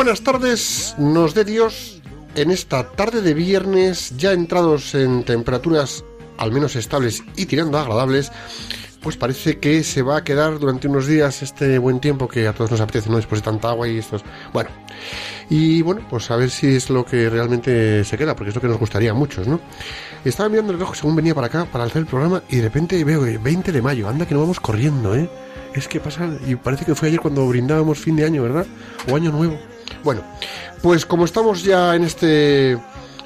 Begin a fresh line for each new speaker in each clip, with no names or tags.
Buenas tardes nos dé Dios en esta tarde de viernes, ya entrados en temperaturas al menos estables y tirando agradables, pues parece que se va a quedar durante unos días este buen tiempo que a todos nos apetece, ¿no? Después de tanta agua y estos... Bueno, y bueno, pues a ver si es lo que realmente se queda, porque es lo que nos gustaría a muchos, ¿no? Estaba mirando el reloj según venía para acá para hacer el programa y de repente veo que 20 de mayo, anda que no vamos corriendo, ¿eh? Es que pasa, y parece que fue ayer cuando brindábamos fin de año, ¿verdad? O año nuevo. Bueno, pues como estamos ya en este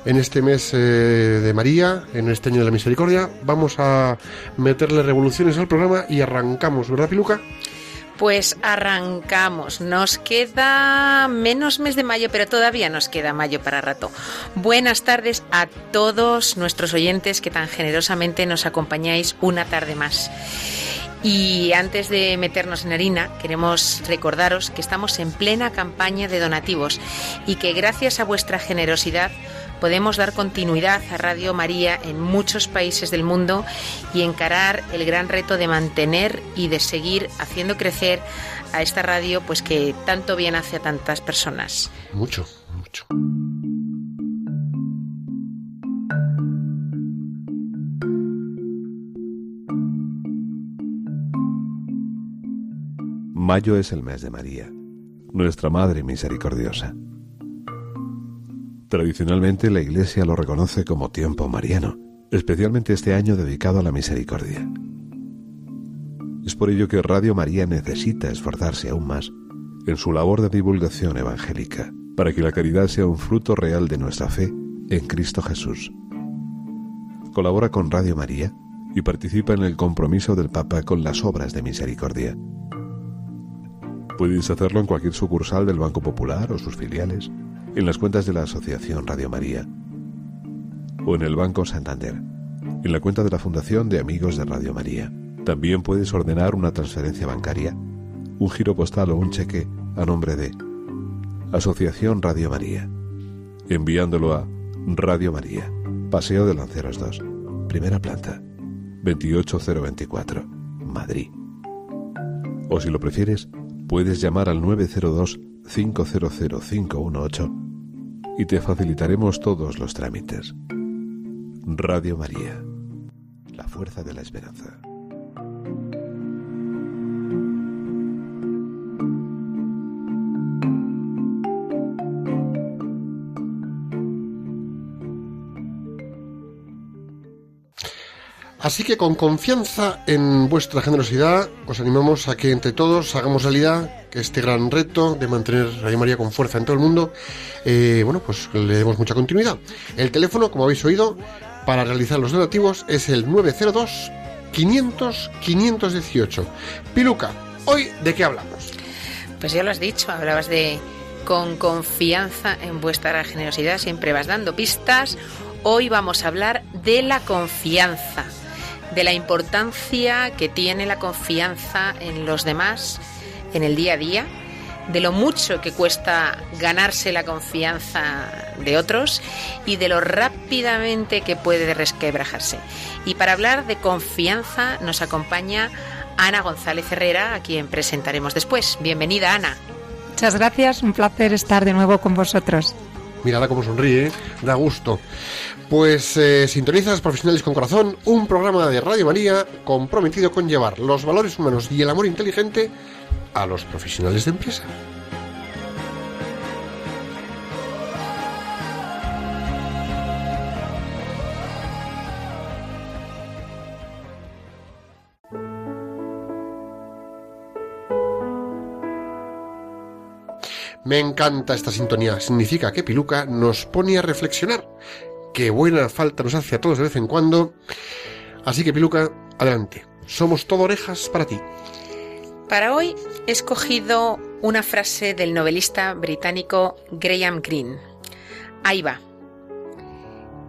en este mes eh, de María, en este año de la misericordia, vamos a meterle revoluciones al programa y arrancamos, ¿verdad, Piluca?
Pues arrancamos. Nos queda menos mes de mayo, pero todavía nos queda mayo para rato. Buenas tardes a todos nuestros oyentes que tan generosamente nos acompañáis una tarde más. Y antes de meternos en harina, queremos recordaros que estamos en plena campaña de donativos y que gracias a vuestra generosidad podemos dar continuidad a Radio María en muchos países del mundo y encarar el gran reto de mantener y de seguir haciendo crecer a esta radio pues que tanto bien hace a tantas personas.
Mucho, mucho.
Mayo es el mes de María, nuestra Madre Misericordiosa. Tradicionalmente la Iglesia lo reconoce como tiempo mariano, especialmente este año dedicado a la misericordia. Es por ello que Radio María necesita esforzarse aún más en su labor de divulgación evangélica, para que la caridad sea un fruto real de nuestra fe en Cristo Jesús. Colabora con Radio María y participa en el compromiso del Papa con las obras de misericordia Puedes hacerlo en cualquier sucursal del Banco Popular o sus filiales, en las cuentas de la Asociación Radio María o en el Banco Santander, en la cuenta de la Fundación de Amigos de Radio María. También puedes ordenar una transferencia bancaria, un giro postal o un cheque a nombre de Asociación Radio María, enviándolo a Radio María, Paseo de Lanceros 2, primera planta, 28024, Madrid. O si lo prefieres, puedes llamar al 902-500-518 y te facilitaremos todos los trámites. Radio María, la fuerza de la esperanza.
Así que con confianza en vuestra generosidad os animamos a que entre todos hagamos realidad que este gran reto de mantener Radio María con fuerza en todo el mundo, eh, bueno, pues le demos mucha continuidad. El teléfono, como habéis oído, para realizar los donativos es el 902 500 518. Piluca, hoy de qué hablamos?
Pues ya lo has dicho, hablabas de con confianza en vuestra generosidad, siempre vas dando pistas. Hoy vamos a hablar de la confianza de la importancia que tiene la confianza en los demás en el día a día, de lo mucho que cuesta ganarse la confianza de otros y de lo rápidamente que puede resquebrajarse. Y para hablar de confianza nos acompaña Ana González Herrera, a quien presentaremos después. Bienvenida, Ana.
Muchas gracias, un placer estar de nuevo con vosotros.
Mírala cómo sonríe, da gusto. Pues eh, sintonizas Profesionales con Corazón, un programa de Radio María comprometido con llevar los valores humanos y el amor inteligente a los profesionales de empresa. Me encanta esta sintonía. Significa que Piluca nos pone a reflexionar. Qué buena falta nos hace a todos de vez en cuando. Así que Piluca, adelante. Somos todo orejas para ti.
Para hoy he escogido una frase del novelista británico Graham Greene. Ahí va.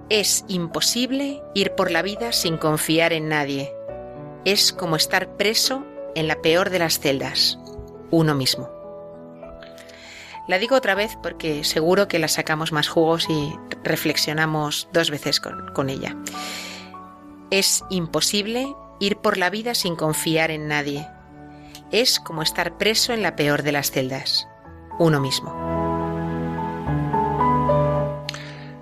Es imposible ir por la vida sin confiar en nadie. Es como estar preso en la peor de las celdas, uno mismo. La digo otra vez porque seguro que la sacamos más jugos y reflexionamos dos veces con, con ella. Es imposible ir por la vida sin confiar en nadie. Es como estar preso en la peor de las celdas, uno mismo.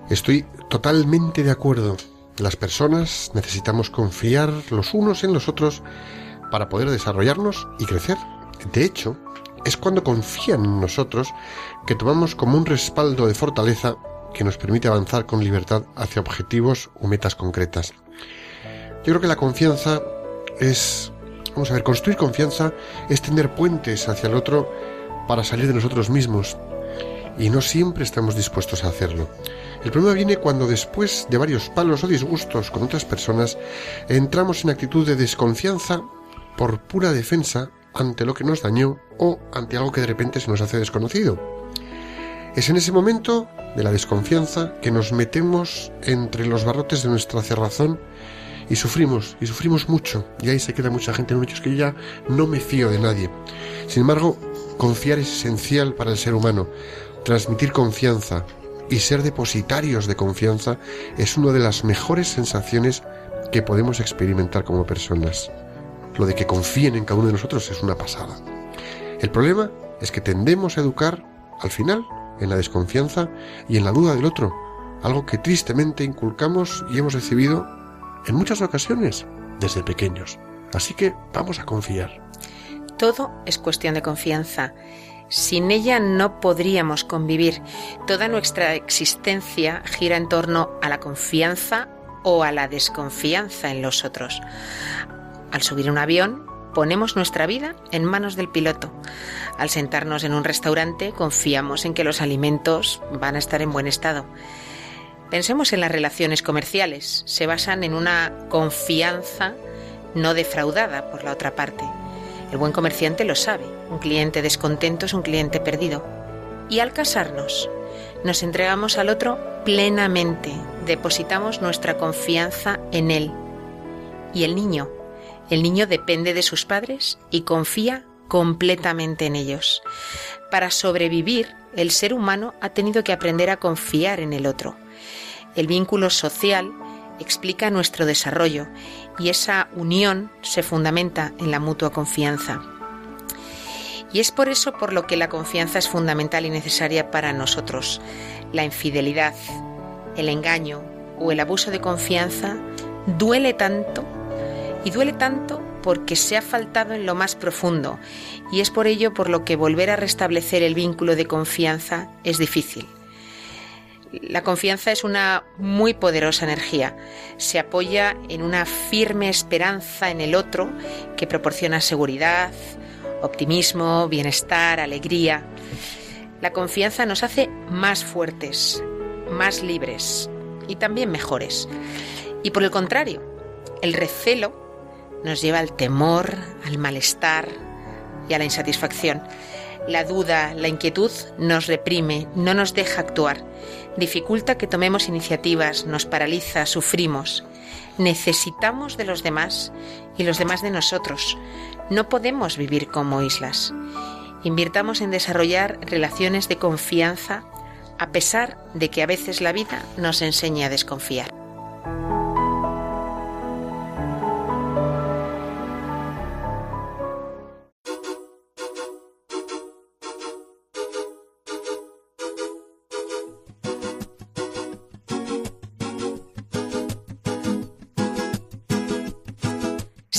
Estoy totalmente de acuerdo. Las personas necesitamos confiar los unos en los otros para poder desarrollarnos y crecer. De hecho, es cuando confían en nosotros que tomamos como un respaldo de fortaleza que nos permite avanzar con libertad hacia objetivos o metas concretas. Yo creo que la confianza es, vamos a ver, construir confianza es tener puentes hacia el otro para salir de nosotros mismos. Y no siempre estamos dispuestos a hacerlo. El problema viene cuando después de varios palos o disgustos con otras personas, entramos en actitud de desconfianza por pura defensa ante lo que nos dañó o ante algo que de repente se nos hace desconocido. Es en ese momento de la desconfianza que nos metemos entre los barrotes de nuestra cerrazón y sufrimos, y sufrimos mucho. Y ahí se queda mucha gente en un hecho que yo ya no me fío de nadie. Sin embargo, confiar es esencial para el ser humano. Transmitir confianza y ser depositarios de confianza es una de las mejores sensaciones que podemos experimentar como personas. Lo de que confíen en cada uno de nosotros es una pasada. El problema es que tendemos a educar, al final, en la desconfianza y en la duda del otro, algo que tristemente inculcamos y hemos recibido en muchas ocasiones desde pequeños. Así que vamos a confiar.
Todo es cuestión de confianza. Sin ella no podríamos convivir. Toda nuestra existencia gira en torno a la confianza o a la desconfianza en los otros. Al subir un avión, ponemos nuestra vida en manos del piloto. Al sentarnos en un restaurante, confiamos en que los alimentos van a estar en buen estado. Pensemos en las relaciones comerciales. Se basan en una confianza no defraudada por la otra parte. El buen comerciante lo sabe. Un cliente descontento es un cliente perdido. Y al casarnos, nos entregamos al otro plenamente. Depositamos nuestra confianza en él. Y el niño. El niño depende de sus padres y confía completamente en ellos. Para sobrevivir, el ser humano ha tenido que aprender a confiar en el otro. El vínculo social explica nuestro desarrollo y esa unión se fundamenta en la mutua confianza. Y es por eso por lo que la confianza es fundamental y necesaria para nosotros. La infidelidad, el engaño o el abuso de confianza duele tanto y duele tanto porque se ha faltado en lo más profundo y es por ello por lo que volver a restablecer el vínculo de confianza es difícil. La confianza es una muy poderosa energía. Se apoya en una firme esperanza en el otro que proporciona seguridad, optimismo, bienestar, alegría. La confianza nos hace más fuertes, más libres y también mejores. Y por el contrario, el recelo nos lleva al temor, al malestar y a la insatisfacción. La duda, la inquietud nos reprime, no nos deja actuar dificulta que tomemos iniciativas, nos paraliza, sufrimos. Necesitamos de los demás y los demás de nosotros. No podemos vivir como islas. Invirtamos en desarrollar relaciones de confianza a pesar de que a veces la vida nos enseña a desconfiar.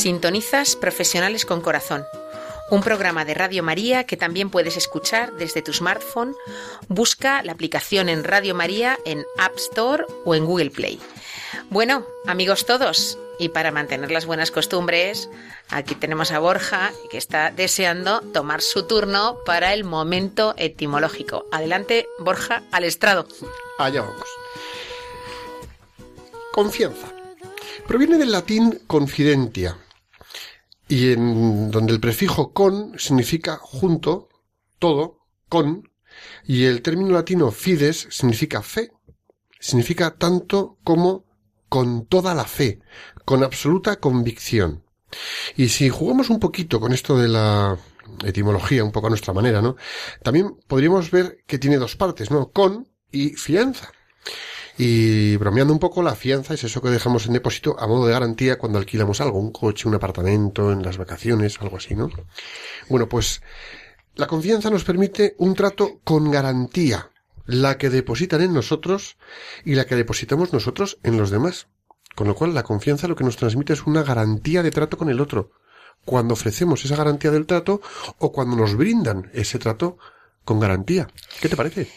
Sintonizas Profesionales con Corazón, un programa de Radio María que también puedes escuchar desde tu smartphone. Busca la aplicación en Radio María en App Store o en Google Play. Bueno, amigos todos, Y para mantener las buenas costumbres, aquí tenemos a Borja, que está deseando tomar su turno para el momento etimológico. Adelante, Borja, al estrado.
Allá vamos. Confianza. Proviene del latín confidentia, y en donde el prefijo con significa junto, todo, con, y el término latino fides significa fe, significa tanto como con toda la fe, con absoluta convicción. Y si jugamos un poquito con esto de la etimología, un poco a nuestra manera, ¿no? También podríamos ver que tiene dos partes, ¿no? Con y fianza. Y bromeando un poco, la fianza es eso que dejamos en depósito a modo de garantía cuando alquilamos algo, un coche, un apartamento, en las vacaciones, algo así, ¿no? Bueno, pues la confianza nos permite un trato con garantía, la que depositan en nosotros y la que depositamos nosotros en los demás. Con lo cual la confianza lo que nos transmite es una garantía de trato con el otro. Cuando ofrecemos esa garantía del trato o cuando nos brindan ese trato con garantía. ¿Qué te parece?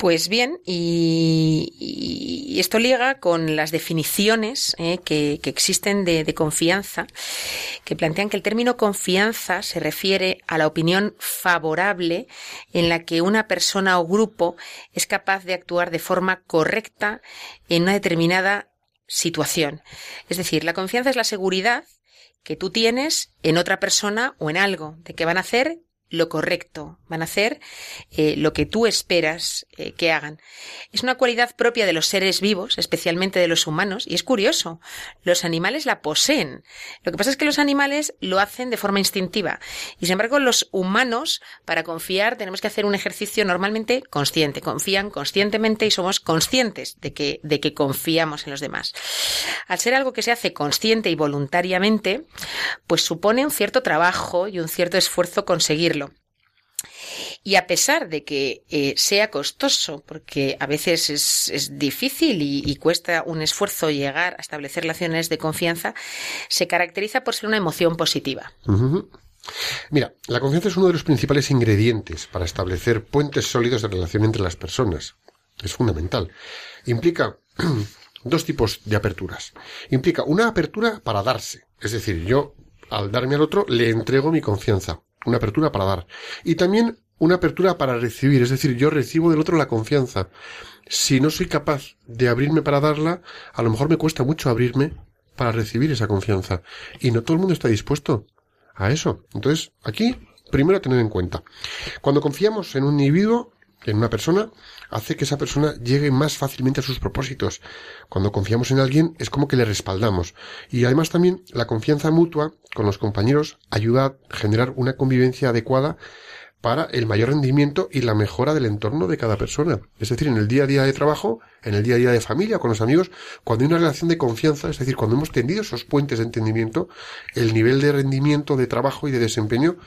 Pues bien, y, esto liga con las definiciones eh, que, existen de, de, confianza, que plantean que el término confianza se refiere a la opinión favorable en la que una persona o grupo es capaz de actuar de forma correcta en una determinada situación. Es decir, la confianza es la seguridad que tú tienes en otra persona o en algo, de que van a hacer lo correcto, van a hacer eh, lo que tú esperas eh, que hagan. Es una cualidad propia de los seres vivos, especialmente de los humanos, y es curioso, los animales la poseen. Lo que pasa es que los animales lo hacen de forma instintiva, y sin embargo los humanos, para confiar, tenemos que hacer un ejercicio normalmente consciente, confían conscientemente y somos conscientes de que, de que confiamos en los demás. Al ser algo que se hace consciente y voluntariamente, pues supone un cierto trabajo y un cierto esfuerzo conseguirlo y a pesar de que eh, sea costoso, porque a veces es, difícil y, cuesta un esfuerzo llegar a establecer relaciones de confianza, se caracteriza por ser una emoción positiva.
Mira, la confianza es uno de los principales ingredientes para establecer puentes sólidos de relación entre las personas. Es fundamental. Implica dos tipos de aperturas. Implica una apertura para darse, es decir, yo al darme al otro le entrego mi confianza, una apertura para dar. Y también una apertura para recibir, es decir, yo recibo del otro la confianza. Si no soy capaz de abrirme para darla, a lo mejor me cuesta mucho abrirme para recibir esa confianza. Y no todo el mundo está dispuesto a eso. Entonces, aquí, primero tener en cuenta. Cuando confiamos en un individuo, en una persona, hace que esa persona llegue más fácilmente a sus propósitos. Cuando confiamos en alguien es como que le respaldamos. Y además también la confianza mutua con los compañeros ayuda a generar una convivencia adecuada para el mayor rendimiento y la mejora del entorno de cada persona. Es decir, en el día a día de trabajo, en el día a día de familia, con los amigos, cuando hay una relación de confianza, es decir, cuando hemos tendido esos puentes de entendimiento, el nivel de rendimiento de trabajo y de desempeño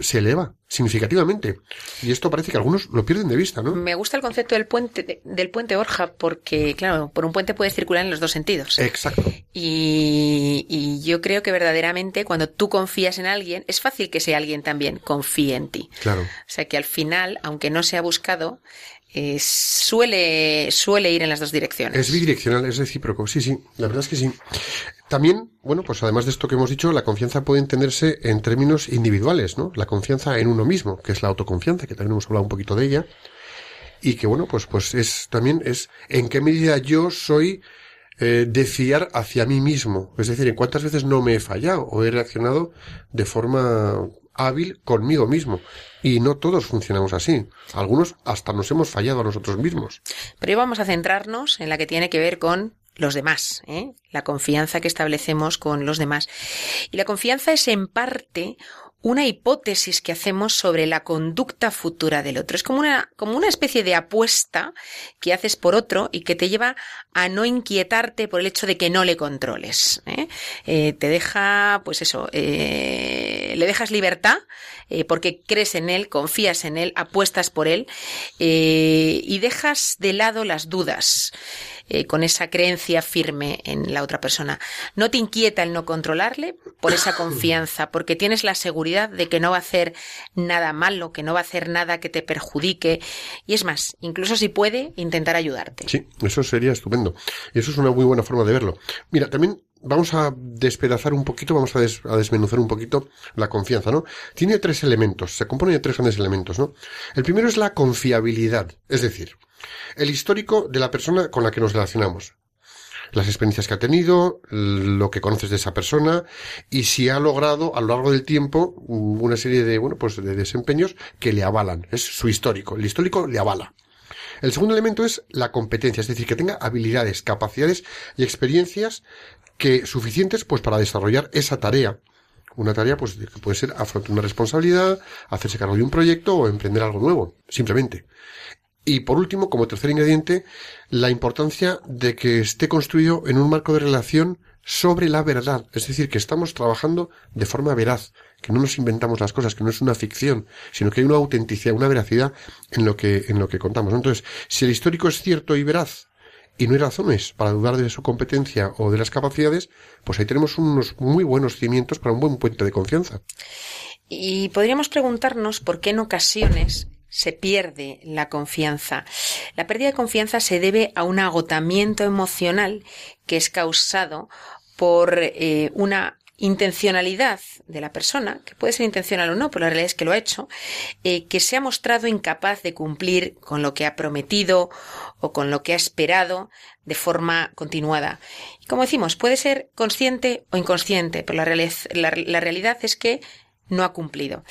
se eleva significativamente. Y esto parece que algunos lo pierden de vista, ¿no?
Me gusta el concepto del puente, del puente Orja, porque, claro, por un puente puede circular en los dos sentidos.
Exacto.
Y, y yo creo que verdaderamente cuando tú confías en alguien, es fácil que sea alguien también confíe en ti.
Claro. O
sea que al final, aunque no se ha buscado, eh, suele, suele ir en las dos direcciones.
Es bidireccional, es recíproco, sí, sí, la verdad es que sí. También, bueno, pues además de esto que hemos dicho, la confianza puede entenderse en términos individuales, ¿no? La confianza en uno mismo, que es la autoconfianza, que también hemos hablado un poquito de ella, y que bueno, pues, pues es también es en qué medida yo soy eh, de fiar hacia mí mismo, es decir, en cuántas veces no me he fallado o he reaccionado de forma hábil conmigo mismo. Y no todos funcionamos así. Algunos hasta nos hemos fallado a nosotros mismos.
Pero hoy vamos a centrarnos en la que tiene que ver con los demás, ¿eh? la confianza que establecemos con los demás. Y la confianza es en parte una hipótesis que hacemos sobre la conducta futura del otro. Es como una, como una especie de apuesta que haces por otro y que te lleva a no inquietarte por el hecho de que no le controles. ¿eh? Eh, te deja, pues eso, eh, le dejas libertad porque crees en él, confías en él, apuestas por él y dejas de lado las dudas. Con esa creencia firme en la otra persona. No te inquieta el no controlarle por esa confianza, porque tienes la seguridad de que no va a hacer nada malo, que no va a hacer nada que te perjudique. Y es más, incluso si puede, intentar ayudarte.
Sí, eso sería estupendo. Eso es una muy buena forma de verlo. Mira, también vamos a despedazar un poquito, vamos a, a, desmenuzar un poquito la confianza, ¿no? Tiene tres elementos, se compone de tres grandes elementos, ¿no? El primero es la confiabilidad, es decir, el histórico de la persona con la que nos relacionamos las experiencias que ha tenido, lo que conoces de esa persona y si ha logrado a lo largo del tiempo una serie de, bueno, pues de desempeños que le avalan. Es su histórico. El histórico le avala. El segundo elemento es la competencia, es decir, que tenga habilidades, capacidades y experiencias que suficientes pues para desarrollar esa tarea. Una tarea pues que puede ser afrontar una responsabilidad, hacerse cargo de un proyecto o emprender algo nuevo, simplemente. Y por último, como tercer ingrediente, la importancia de que esté construido en un marco de relación sobre la verdad. Es decir, que estamos trabajando de forma veraz, que no nos inventamos las cosas, que no es una ficción, sino que hay una autenticidad, una veracidad en lo que, en lo que contamos. Entonces, si el histórico es cierto y veraz, y no hay razones para dudar de su competencia o de las capacidades, pues ahí tenemos unos muy buenos cimientos para un buen puente de confianza.
Y podríamos preguntarnos por qué en ocasiones se pierde la confianza. La pérdida de confianza se debe a un agotamiento emocional que es causado por eh, una intencionalidad de la persona, que puede ser intencional o no, pero la realidad es que lo ha hecho, eh, que se ha mostrado incapaz de cumplir con lo que ha prometido o con lo que ha esperado de forma continuada. Y como decimos, puede ser consciente o inconsciente, pero la, la realidad es que no ha cumplido.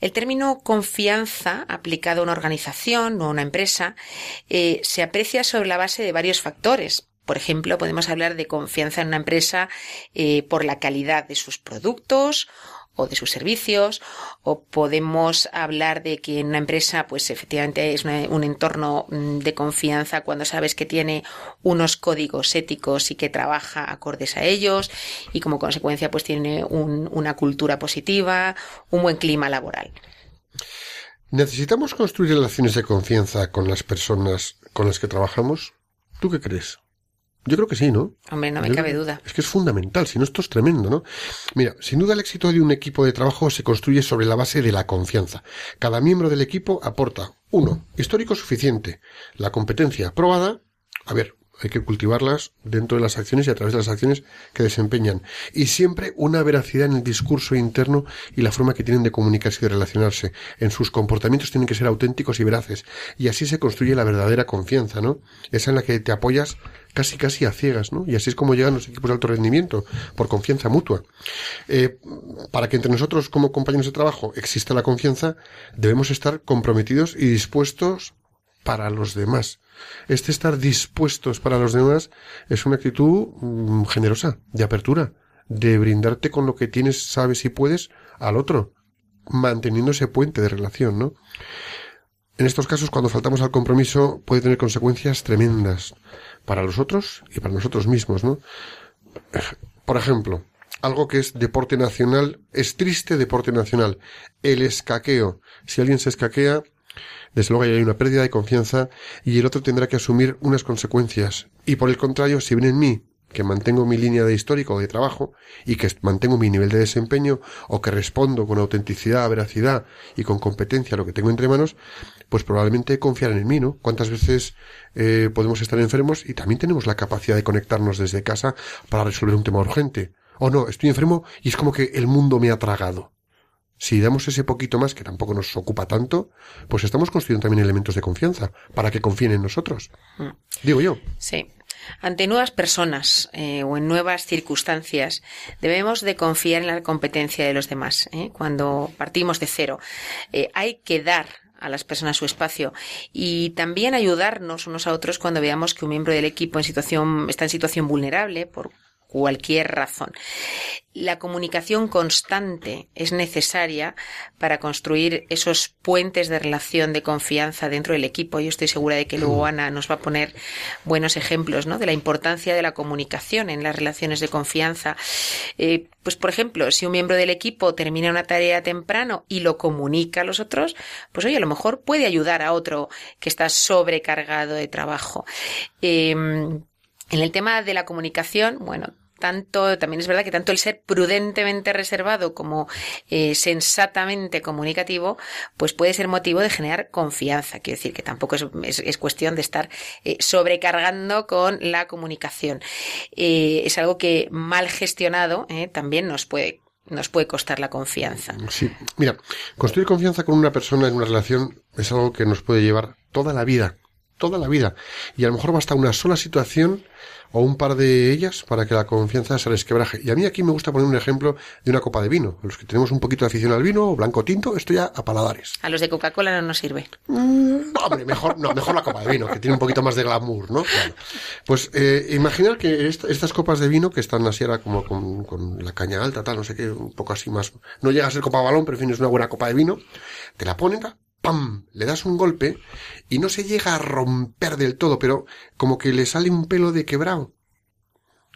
El término confianza aplicado a una organización o a una empresa eh, se aprecia sobre la base de varios factores. Por ejemplo, podemos hablar de confianza en una empresa eh, por la calidad de sus productos o de sus servicios, o podemos hablar de que en una empresa, pues efectivamente es un entorno mm, de confianza cuando sabes que tiene unos códigos éticos y que trabaja acordes a ellos y como consecuencia pues tiene una cultura positiva, un buen clima laboral.
¿Necesitamos construir relaciones de confianza con las personas con las que trabajamos? ¿Tú qué crees? Yo creo que sí, ¿no?
Hombre, no me cabe duda.
Es que es fundamental, si no esto es tremendo, ¿no? Mira, sin duda el éxito de un equipo de trabajo se construye sobre la base de la confianza. Cada miembro del equipo aporta, uno, histórico suficiente, la competencia probada, a ver, hay que cultivarlas dentro de las acciones y a través de las acciones que desempeñan. Y siempre una veracidad en el discurso interno y la forma que tienen de comunicarse y de relacionarse. En sus comportamientos tienen que ser auténticos y veraces. Y así se construye la verdadera confianza, ¿no? Esa en la que te apoyas casi casi a ciegas, ¿no? Y así es como llegan los equipos de alto rendimiento, por confianza mutua. Eh, para que entre nosotros como compañeros de trabajo exista la confianza, debemos estar comprometidos y dispuestos para los demás. Este estar dispuestos para los demás es una actitud mm, generosa, de apertura, de brindarte con lo que tienes, sabes y puedes al otro, manteniendo ese puente de relación, ¿no? En estos casos, cuando faltamos al compromiso, puede tener consecuencias tremendas para los otros y para nosotros mismos, ¿no? Por ejemplo, algo que es deporte nacional, es triste deporte nacional, el escaqueo. Si alguien se escaquea, desde luego hay una pérdida de confianza y el otro tendrá que asumir unas consecuencias. Y por el contrario, si viene en mí que mantengo mi línea de histórico o de trabajo y que mantengo mi nivel de desempeño o que respondo con autenticidad, veracidad y con competencia a lo que tengo entre manos, pues probablemente confiarán en mí, ¿no? ¿Cuántas veces eh, podemos estar enfermos y también tenemos la capacidad de conectarnos desde casa para resolver un tema urgente? O no, estoy enfermo y es como que el mundo me ha tragado. Si damos ese poquito más, que tampoco nos ocupa tanto, pues estamos construyendo también elementos de confianza para que confíen en nosotros. Mm. Digo yo.
Sí. Ante nuevas personas eh, o en nuevas circunstancias, debemos de confiar en la competencia de los demás. ¿eh? Cuando partimos de cero, eh, hay que dar a las personas su espacio y también ayudarnos unos a otros cuando veamos que un miembro del equipo en situación está en situación vulnerable por cualquier razón. La comunicación constante es necesaria para construir esos puentes de relación de confianza dentro del equipo. Yo estoy segura de que luego mm. Ana nos va a poner buenos ejemplos ¿no? de la importancia de la comunicación en las relaciones de confianza. Eh, pues, por ejemplo, si un miembro del equipo termina una tarea temprano y lo comunica a los otros, pues oye, a lo mejor puede ayudar a otro que está sobrecargado de trabajo. Em, en el tema de la comunicación, bueno, tanto, también es verdad que tanto el ser prudentemente reservado como eh, sensatamente comunicativo, pues puede ser motivo de generar confianza. Quiero decir que tampoco es, cuestión de estar eh, sobrecargando con la comunicación. Eh, es algo que mal gestionado también nos puede nos puede costar la confianza.
Sí, mira, construir confianza con una persona en una relación es algo que nos puede llevar toda la vida, toda la vida. Y a lo mejor basta una sola situación o un par de ellas para que la confianza se resquebraje. Y a mí aquí me gusta poner un ejemplo de una copa de vino. A los que tenemos un poquito de afición al vino, blanco tinto, esto ya a paladares.
A los de Coca-Cola no nos sirve.
Mm, hombre, mejor, no, mejor la copa de vino, que tiene un poquito más de glamour, ¿no? Pues eh, imaginar que estas copas de vino que están así ahora como con, la caña alta, tal, no sé qué, un poco así más, no llega a ser copa balón, pero en fin, es una buena copa de vino, te la ponen, ¡pam! Le das un golpe y no se llega a romper del todo, pero como que le sale un pelo de quebrado.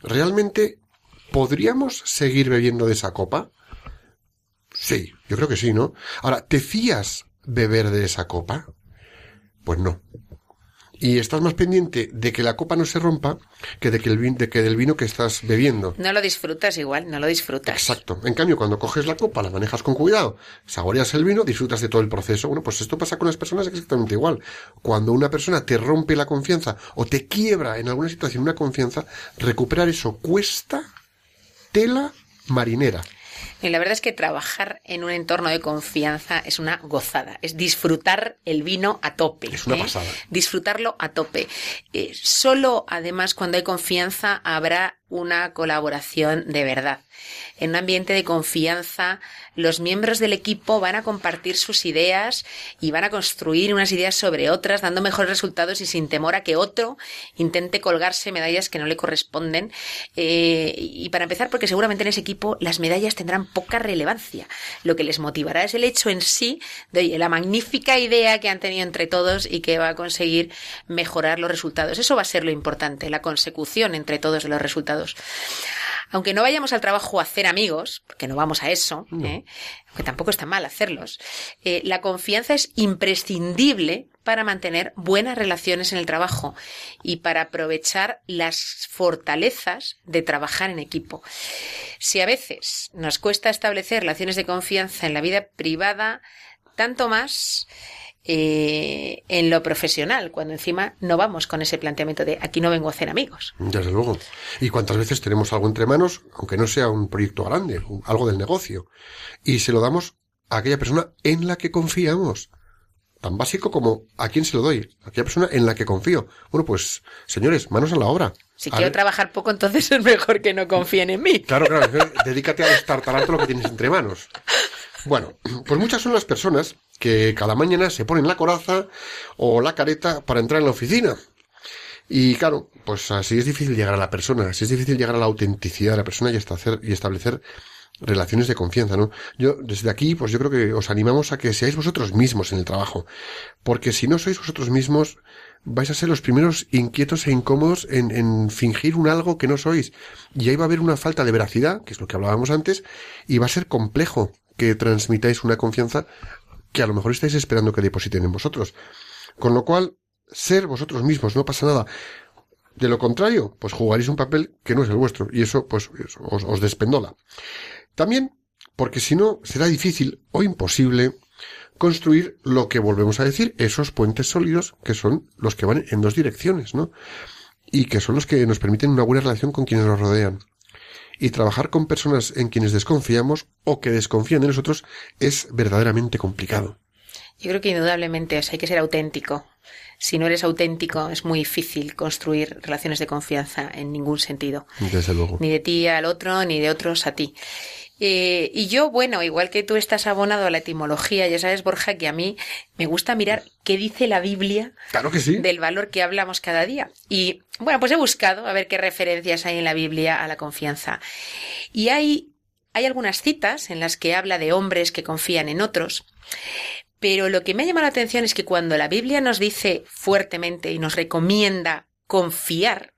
¿Realmente podríamos seguir bebiendo de esa copa? Sí, yo creo que sí, ¿no? Ahora, ¿te fías beber de esa copa? Pues no y estás más pendiente de que la copa no se rompa que de que, el de que del vino que estás bebiendo.
No lo disfrutas igual, no lo disfrutas.
Exacto. En cambio, cuando coges la copa, la manejas con cuidado, saboreas el vino, disfrutas de todo el proceso. Bueno, pues esto pasa con las personas exactamente igual. Cuando una persona te rompe la confianza o te quiebra en alguna situación una confianza, recuperar eso cuesta tela marinera.
Y la verdad es que trabajar en un entorno de confianza es una gozada, es disfrutar el vino a tope.
Es una ¿eh? pasada.
Disfrutarlo a tope. Eh, solo, además, cuando hay confianza, habrá una colaboración de verdad. En un ambiente de confianza, los miembros del equipo van a compartir sus ideas y van a construir unas ideas sobre otras, dando mejores resultados y sin temor a que otro intente colgarse medallas que no le corresponden. Eh, y para empezar, porque seguramente en ese equipo las medallas tendrán poca relevancia. Lo que les motivará es el hecho en sí de la magnífica idea que han tenido entre todos y que va a conseguir mejorar los resultados. Eso va a ser lo importante, la consecución entre todos de los resultados aunque no vayamos al trabajo a hacer amigos, porque no vamos a eso, ¿eh? aunque tampoco está mal hacerlos, eh, la confianza es imprescindible para mantener buenas relaciones en el trabajo y para aprovechar las fortalezas de trabajar en equipo. Si a veces nos cuesta establecer relaciones de confianza en la vida privada, tanto más eh, en lo profesional, cuando encima no vamos con ese planteamiento de aquí no vengo a hacer amigos.
Desde luego. ¿Y cuántas veces tenemos algo entre manos, aunque no sea un proyecto grande, algo del negocio, y se lo damos a aquella persona en la que confiamos? Tan básico como a quién se lo doy, a aquella persona en la que confío. Bueno, pues, señores, manos a la obra.
Si quiero trabajar poco, entonces es mejor que no confíen en mí.
Claro, claro, dedícate a destartalar todo lo que tienes entre manos. Bueno, pues muchas son las personas que cada mañana se ponen la coraza o la careta para entrar en la oficina. Y claro, pues así es difícil llegar a la persona, así es difícil llegar a la autenticidad de la persona y, establecer relaciones de confianza, ¿no? Yo, desde aquí, pues yo creo que os animamos a que seáis vosotros mismos en el trabajo. Porque si no sois vosotros mismos, vais a ser los primeros inquietos e incómodos en, en fingir un algo que no sois. Y ahí va a haber una falta de veracidad, que es lo que hablábamos antes, y va a ser complejo que transmitáis una confianza que a lo mejor estáis esperando que depositen en vosotros. Con lo cual, ser vosotros mismos, no pasa nada. De lo contrario, pues jugaréis un papel que no es el vuestro y eso pues os, os despendola. También porque si no será difícil o imposible construir lo que volvemos a decir, esos puentes sólidos que son los que van en dos direcciones, ¿no? Y que son los que nos permiten una buena relación con quienes nos rodean y trabajar con personas en quienes desconfiamos o que desconfían de nosotros es verdaderamente complicado.
Yo creo que indudablemente hay que ser auténtico. Si no eres auténtico es muy difícil construir relaciones de confianza en ningún sentido.
Desde luego.
Ni de ti al otro, ni de otros a ti. Eh, y yo, bueno, igual que tú estás abonado a la etimología, ya sabes, Borja, que a mí me gusta mirar qué dice la Biblia
claro que sí.
del valor que hablamos cada día. Y bueno, pues he buscado a ver qué referencias hay en la Biblia a la confianza. Y hay, hay algunas citas en las que habla de hombres que confían en otros. Pero lo que me ha llamado la atención es que cuando la Biblia nos dice fuertemente y nos recomienda confiar,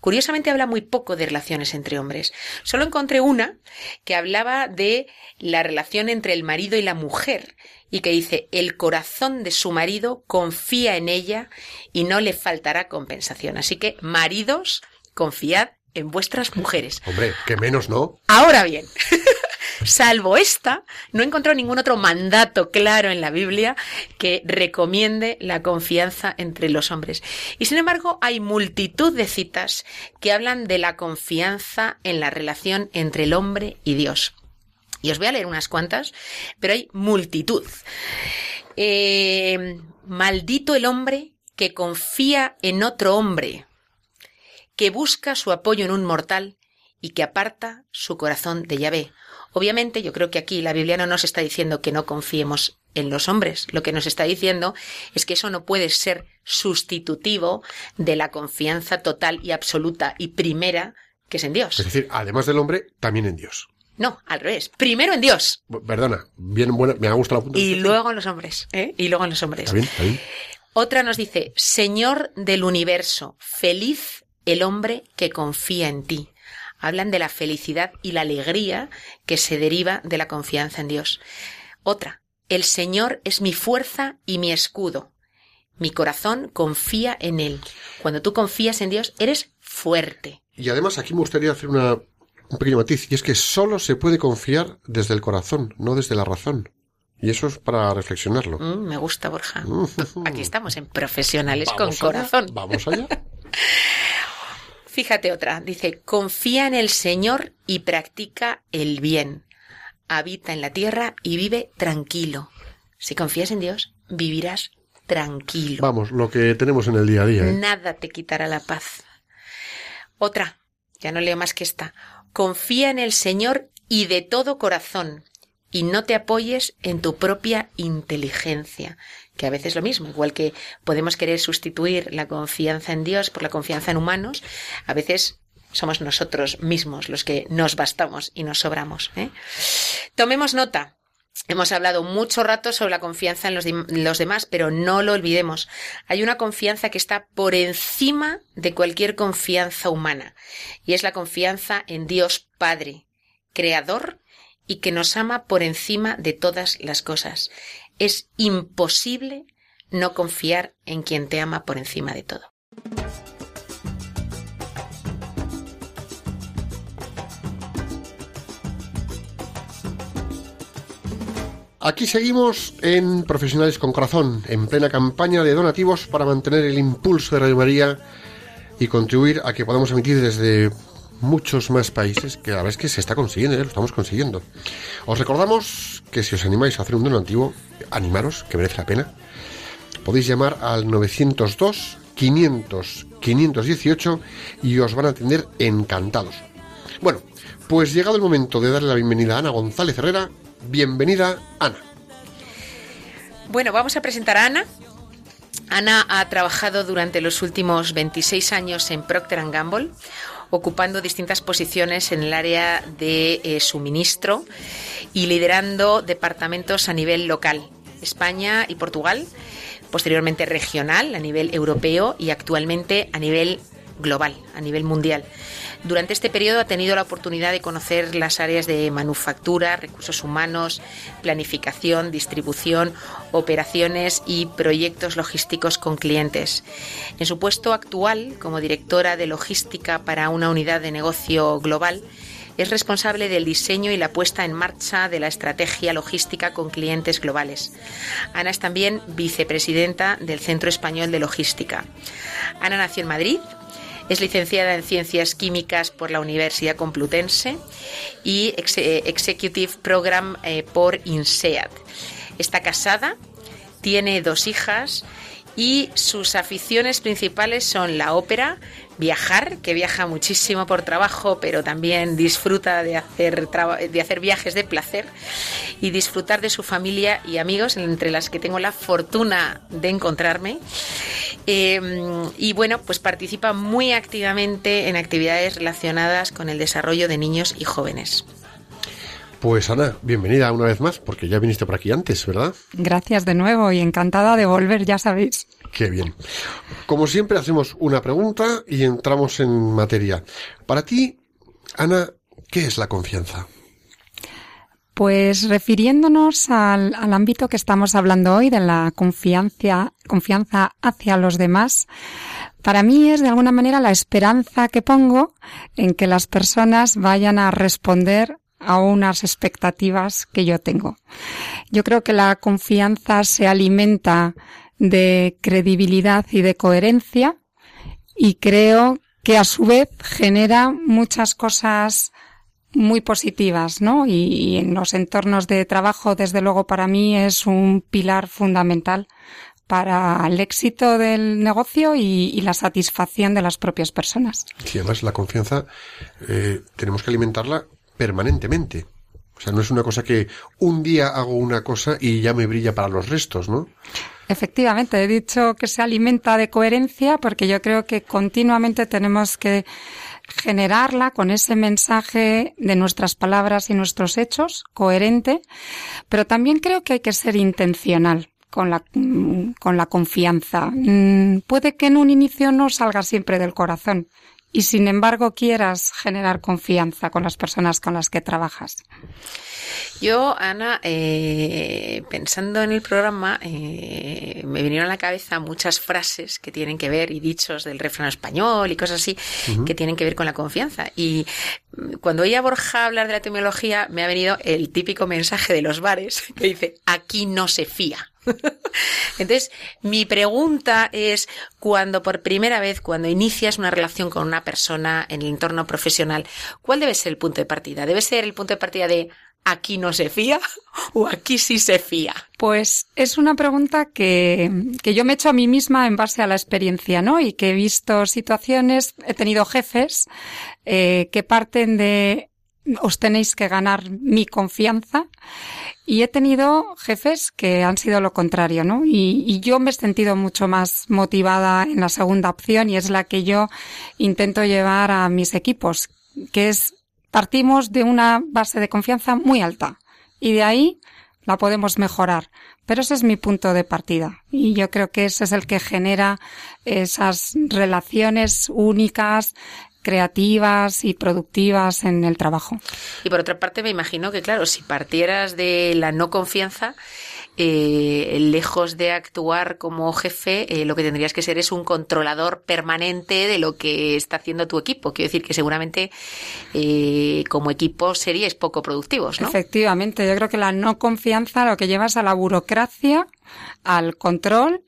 Curiosamente habla muy poco de relaciones entre hombres. Solo encontré una que hablaba de la relación entre el marido y la mujer y que dice el corazón de su marido confía en ella y no le faltará compensación. Así que maridos, confiad en vuestras mujeres.
Hombre, que menos, ¿no?
Ahora bien, salvo esta, no encontró ningún otro mandato claro en la Biblia que recomiende la confianza entre los hombres. Y sin embargo, hay multitud de citas que hablan de la confianza en la relación entre el hombre y Dios. Y os voy a leer unas cuantas, pero hay multitud. Eh, maldito el hombre que confía en otro hombre, que busca su apoyo en un mortal y que aparta su corazón de Yahvé. Obviamente, yo creo que aquí la Biblia no nos está diciendo que no confiemos en los hombres. Lo que nos está diciendo es que eso no puede ser sustitutivo de la confianza total y absoluta y primera que es en Dios.
Es decir, además del hombre, también en Dios.
No, al revés. Primero en Dios.
Perdona, bien buena, me ha gustado la punta.
Y luego en los hombres. ¿eh? Y luego en los hombres.
Está bien, está bien.
Otra nos dice, Señor del universo, feliz el hombre que confía en ti. Hablan de la felicidad y la alegría que se deriva de la confianza en Dios. Otra, el Señor es mi fuerza y mi escudo. Mi corazón confía en Él. Cuando tú confías en Dios, eres fuerte.
Y además aquí me gustaría hacer una, un pequeño matiz, y es que solo se puede confiar desde el corazón, no desde la razón. Y eso es para reflexionarlo.
Mm, me gusta, Borja. Aquí estamos en profesionales con
allá,
corazón.
Vamos allá.
Fíjate otra. Dice, confía en el Señor y practica el bien. Habita en la tierra y vive tranquilo. Si confías en Dios, vivirás tranquilo.
Vamos, lo que tenemos en el día a día. ¿eh?
Nada te quitará la paz. Otra, ya no leo más que esta. Confía en el Señor y de todo corazón, y no te apoyes en tu propia inteligencia, que a veces es lo mismo, igual que podemos querer sustituir la confianza en Dios por la confianza en humanos, a veces somos nosotros mismos los que nos bastamos y nos sobramos. ¿eh? Tomemos nota. Hemos hablado mucho rato sobre la confianza en los, los demás, pero no lo olvidemos. Hay una confianza que está por encima de cualquier confianza humana, y es la confianza en Dios Padre, Creador, y que nos ama por encima de todas las cosas. Es imposible no confiar en quien te ama por encima de todo.
Aquí seguimos en Profesionales con Corazón, en plena campaña de donativos para mantener el impulso de Radio María y contribuir a que podamos emitir desde muchos más países, que la verdad es que se está consiguiendo, ¿eh? lo estamos consiguiendo. Os recordamos que si os animáis a hacer un donativo, animaros, que merece la pena, podéis llamar al 902 500 518 y os van a atender encantados. Bueno, pues llegado el momento de darle la bienvenida a Ana González Herrera, bienvenida Ana.
Bueno, vamos a presentar a Ana. Ana ha trabajado durante los últimos 26 años en Procter Gamble, ocupando distintas posiciones en el área de eh, suministro y liderando departamentos a nivel local, España y Portugal, posteriormente regional a nivel europeo y actualmente a nivel global, a nivel mundial. Durante este periodo ha tenido la oportunidad de conocer las áreas de manufactura, recursos humanos, planificación, distribución, operaciones y proyectos logísticos con clientes. En su puesto actual, como directora de logística para una unidad de negocio global, es responsable del diseño y la puesta en marcha de la estrategia logística con clientes globales. Ana es también vicepresidenta del Centro Español de Logística. Ana nació en Madrid, es licenciada en Ciencias Químicas por la Universidad Complutense y ex Executive Program eh, por INSEAD. Está casada, tiene dos hijas y sus aficiones principales son la ópera, viajar, que viaja muchísimo por trabajo, pero también disfruta de hacer, de hacer viajes de placer y disfrutar de su familia y amigos, entre las que tengo la fortuna de encontrarme. Eh, y bueno, pues participa muy activamente en actividades relacionadas con el desarrollo de niños y jóvenes.
Pues Ana, bienvenida una vez más, porque ya viniste por aquí antes, ¿verdad?
Gracias de nuevo y encantada de volver, ya sabéis.
Qué bien. Como siempre hacemos una pregunta y entramos en materia. Para ti, Ana, ¿qué es la confianza?
Pues refiriéndonos al, al, ámbito que estamos hablando hoy de la confianza, confianza hacia los demás, Para mí es de alguna manera la esperanza que pongo en que las personas vayan a responder a unas expectativas que yo tengo. Yo creo que la confianza se alimenta de credibilidad y de coherencia y creo que a su vez genera muchas cosas muy positivas, ¿no? Y, en los entornos de trabajo, desde luego, para mí es un pilar fundamental para el éxito del negocio y, la satisfacción de las propias personas.
Sí, además la confianza eh, tenemos que alimentarla permanentemente. O sea, no es una cosa que un día hago una cosa y ya me brilla para los restos, ¿no?
Efectivamente, he dicho que se alimenta de coherencia porque yo creo que continuamente tenemos que generarla con ese mensaje de nuestras palabras y nuestros hechos, coherente, pero también creo que hay que ser intencional con la, con la confianza. Mm, puede que en un inicio no salga siempre del corazón y sin embargo quieras generar confianza con las personas con las que trabajas.
Yo, Ana, eh, pensando en el programa, eh, me vinieron a la cabeza muchas frases que tienen que ver y dichos del refrán español y cosas así que tienen que ver con la confianza. Y mm, cuando oía a Borja hablar de la etimología, me ha venido el típico mensaje de los bares que dice, aquí no se fía. Entonces, mi pregunta es, cuando por primera vez, cuando inicias una relación con una persona en el entorno profesional, ¿cuál debe ser el punto de partida? ¿Debe ser el punto de partida de aquí no se fía o aquí sí se fía?
Pues es una pregunta que, que yo me he hecho a mí misma en base a la experiencia, ¿no? Y que he visto situaciones, he tenido jefes eh, que parten de os tenéis que ganar mi confianza y he tenido jefes que han sido lo contrario, ¿no? Y, y, yo me he sentido mucho más motivada en la segunda opción y es la que yo intento llevar a mis equipos, que es partimos de una base de confianza muy alta y de ahí la podemos mejorar. Pero ese es mi punto de partida y yo creo que ese es el que genera esas relaciones únicas, creativas y productivas en el trabajo.
Y por otra parte, me imagino que, claro, si partieras de la no confianza, eh, lejos de actuar como jefe, eh, lo que tendrías que ser es un controlador permanente de lo que está haciendo tu equipo. Quiero decir que seguramente eh, como equipo seríais poco productivos, ¿no?
Efectivamente, yo creo que la no confianza lo que llevas a la burocracia, al control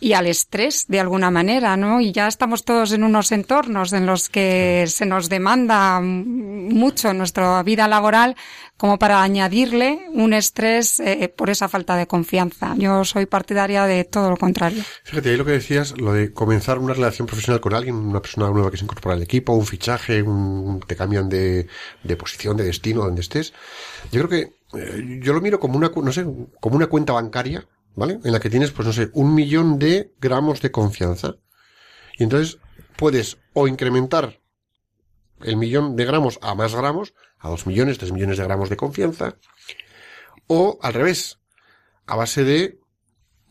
y al estrés de alguna manera, ¿no? Y ya estamos todos en unos entornos en los que se nos demanda mucho nuestra vida laboral como para añadirle un estrés eh, por esa falta de confianza. Yo soy partidaria de todo lo contrario.
Fíjate, ahí lo que decías, lo de comenzar una relación profesional con alguien, una persona nueva que se incorpora al equipo, un fichaje, un, te cambian de, de posición, de destino, donde estés. Yo creo que eh, yo lo miro como una, no sé, como una cuenta bancaria ¿vale? En la que tienes, pues no sé, un millón de gramos de confianza. Y entonces puedes o incrementar el millón de gramos a más gramos, a dos millones, tres millones de gramos de confianza, o al revés, a base de,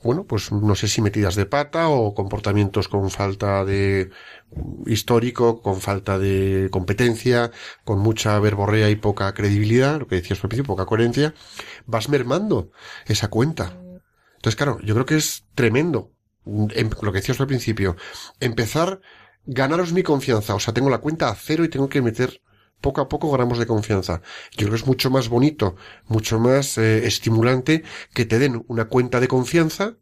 bueno, pues no sé si metidas de pata o comportamientos con falta de histórico, con falta de competencia, con mucha verborrea y poca credibilidad, lo que decías al principio, poca coherencia, vas mermando esa cuenta. Entonces, claro, yo creo que es tremendo em, lo que decías al principio. Empezar, ganaros mi confianza. O sea, tengo la cuenta a cero y tengo que meter poco a poco gramos de confianza. Yo creo que es mucho más bonito, mucho más eh, estimulante que te den una cuenta de confianza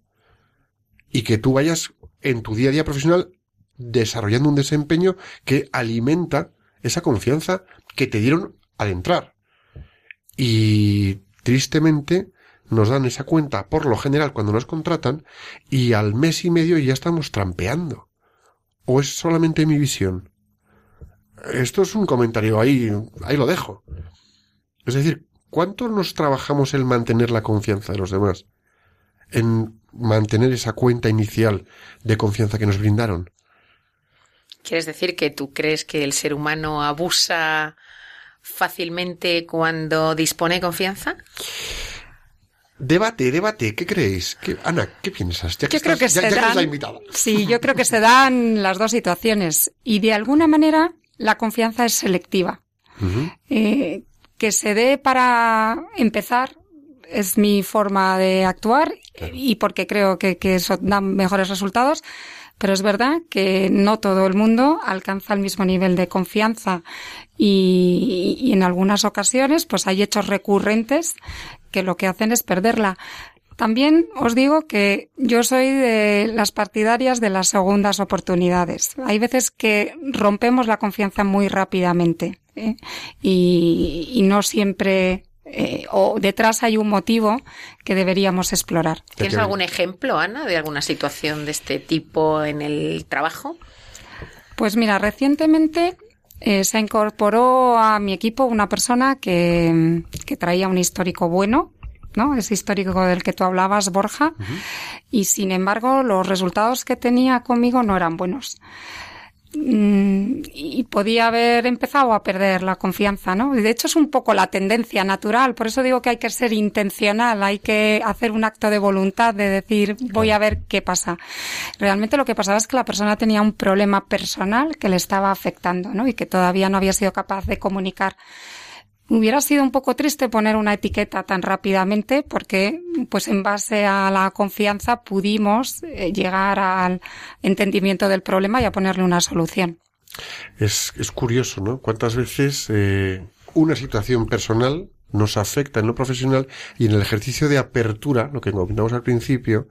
y que tú vayas en tu día a día profesional desarrollando un desempeño que alimenta esa confianza que te dieron al entrar. Y tristemente, nos dan esa cuenta por lo general cuando nos contratan y al mes y medio ya estamos trampeando. ¿O es solamente mi visión? Esto es un comentario ahí, ahí lo dejo. Es decir, ¿cuánto nos trabajamos en mantener la confianza de los demás? En mantener esa cuenta inicial de confianza que nos brindaron.
¿Quieres decir que tú crees que el ser humano abusa fácilmente cuando dispone confianza?
Debate, debate, ¿qué creéis? Ana, ¿qué piensas?
yo creo que se dan, Sí, yo creo que se dan las dos situaciones y de alguna manera la confianza es selectiva. eh, que se dé para empezar es mi forma de actuar y porque creo que, que eso da mejores resultados, Pero es verdad que no todo el mundo alcanza el mismo nivel de confianza y, y en algunas ocasiones pues hay hechos recurrentes que lo que hacen es perderla. También os digo que yo soy de las partidarias de las segundas oportunidades. Hay veces que rompemos la confianza muy rápidamente ¿eh? y, y, no siempre eh, o detrás hay un motivo que deberíamos explorar.
¿Tienes algún ejemplo, Ana, de alguna situación de este tipo en el trabajo?
Pues mira, recientemente eh, se incorporó a mi equipo una persona que, que traía un histórico bueno, ¿no? Ese histórico del que tú hablabas, Borja, y sin embargo los resultados que tenía conmigo no eran buenos. Mm, y podía haber empezado a perder la confianza, ¿no? De hecho es un poco la tendencia natural, por eso digo que hay que ser intencional, hay que hacer un acto de voluntad de decir voy a ver qué pasa. Realmente lo que pasaba es que la persona tenía un problema personal que le estaba afectando, ¿no? Y que todavía no había sido capaz de comunicar. Hubiera sido un poco triste poner una etiqueta tan rápidamente porque, pues en base a la confianza pudimos eh, llegar al entendimiento del problema y a ponerle una solución.
Es, es curioso, ¿no? Cuántas veces eh, una situación personal nos afecta en lo profesional y en el ejercicio de apertura, lo que comentamos al principio,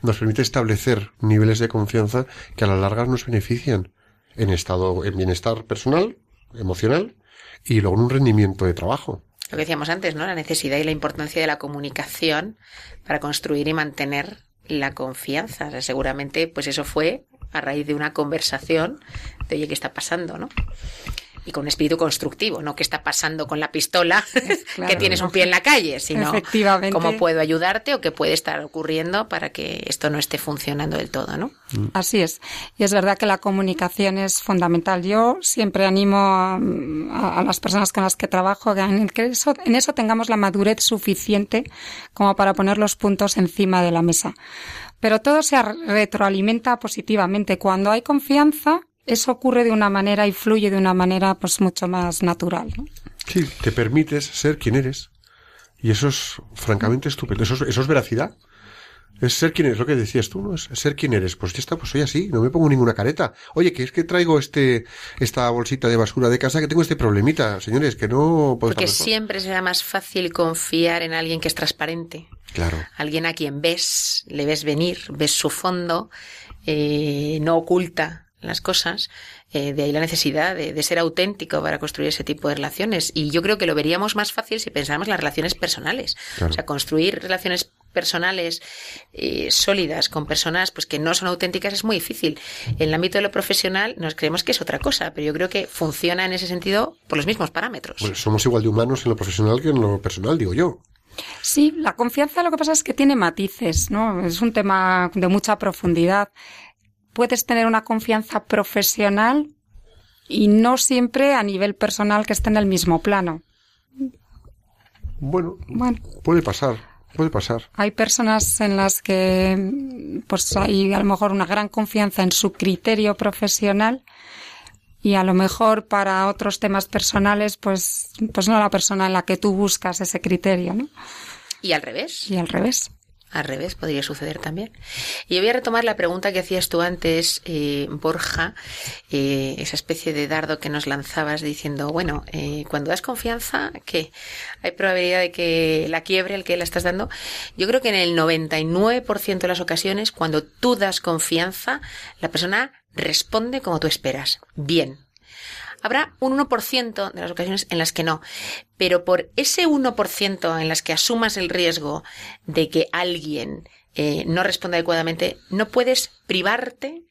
nos permite establecer niveles de confianza que a la larga nos benefician en estado, en bienestar personal, emocional y luego un rendimiento de trabajo.
Lo que decíamos antes, ¿no? La necesidad y la importancia de la comunicación para construir y mantener la confianza. O sea, seguramente, pues eso fue a raíz de una conversación de, oye, ¿qué está pasando, no? Y con un espíritu constructivo, no qué está pasando con la pistola claro. que tienes un pie en la calle, sino cómo puedo ayudarte o qué puede estar ocurriendo para que esto no esté funcionando del todo, ¿no?
Así es. Y es verdad que la comunicación es fundamental. Yo siempre animo a, a, a las personas con las que trabajo en que eso, en eso tengamos la madurez suficiente como para poner los puntos encima de la mesa. Pero todo se retroalimenta positivamente. Cuando hay confianza, eso ocurre de una manera y fluye de una manera pues mucho más natural. ¿no?
Sí, te permites ser quien eres. Y eso es francamente estupendo. Eso es, eso es veracidad. Es ser quien eres, lo que decías tú, ¿no? Es ser quien eres. Pues ya está, pues soy así, no me pongo ninguna careta. Oye, que es que traigo este, esta bolsita de basura de casa, que tengo este problemita, señores, que no
puedo Porque siempre será más fácil confiar en alguien que es transparente.
Claro.
Alguien a quien ves, le ves venir, ves su fondo, eh, no oculta las cosas, eh, de ahí la necesidad de, de, ser auténtico para construir ese tipo de relaciones. Y yo creo que lo veríamos más fácil si pensáramos en las relaciones personales. Claro. O sea, construir relaciones personales eh, sólidas con personas pues que no son auténticas es muy difícil. En el ámbito de lo profesional nos creemos que es otra cosa, pero yo creo que funciona en ese sentido por los mismos parámetros.
Pues somos igual de humanos en lo profesional que en lo personal, digo yo.
Sí, la confianza lo que pasa es que tiene matices, ¿no? Es un tema de mucha profundidad puedes tener una confianza profesional y no siempre a nivel personal que esté en el mismo plano.
Bueno, bueno, puede pasar, puede pasar.
Hay personas en las que pues hay a lo mejor una gran confianza en su criterio profesional y a lo mejor para otros temas personales pues pues no la persona en la que tú buscas ese criterio, ¿no?
Y al revés.
Y al revés.
Al revés, podría suceder también. Y voy a retomar la pregunta que hacías tú antes, eh, Borja, eh, esa especie de dardo que nos lanzabas diciendo, bueno, eh, cuando das confianza, ¿qué? Hay probabilidad de que la quiebre el que la estás dando. Yo creo que en el 99% de las ocasiones, cuando tú das confianza, la persona responde como tú esperas. Bien, Habrá un 1% de las ocasiones en las que no, pero por ese 1% en las que asumas el riesgo de que alguien eh, no responda adecuadamente, no puedes privarte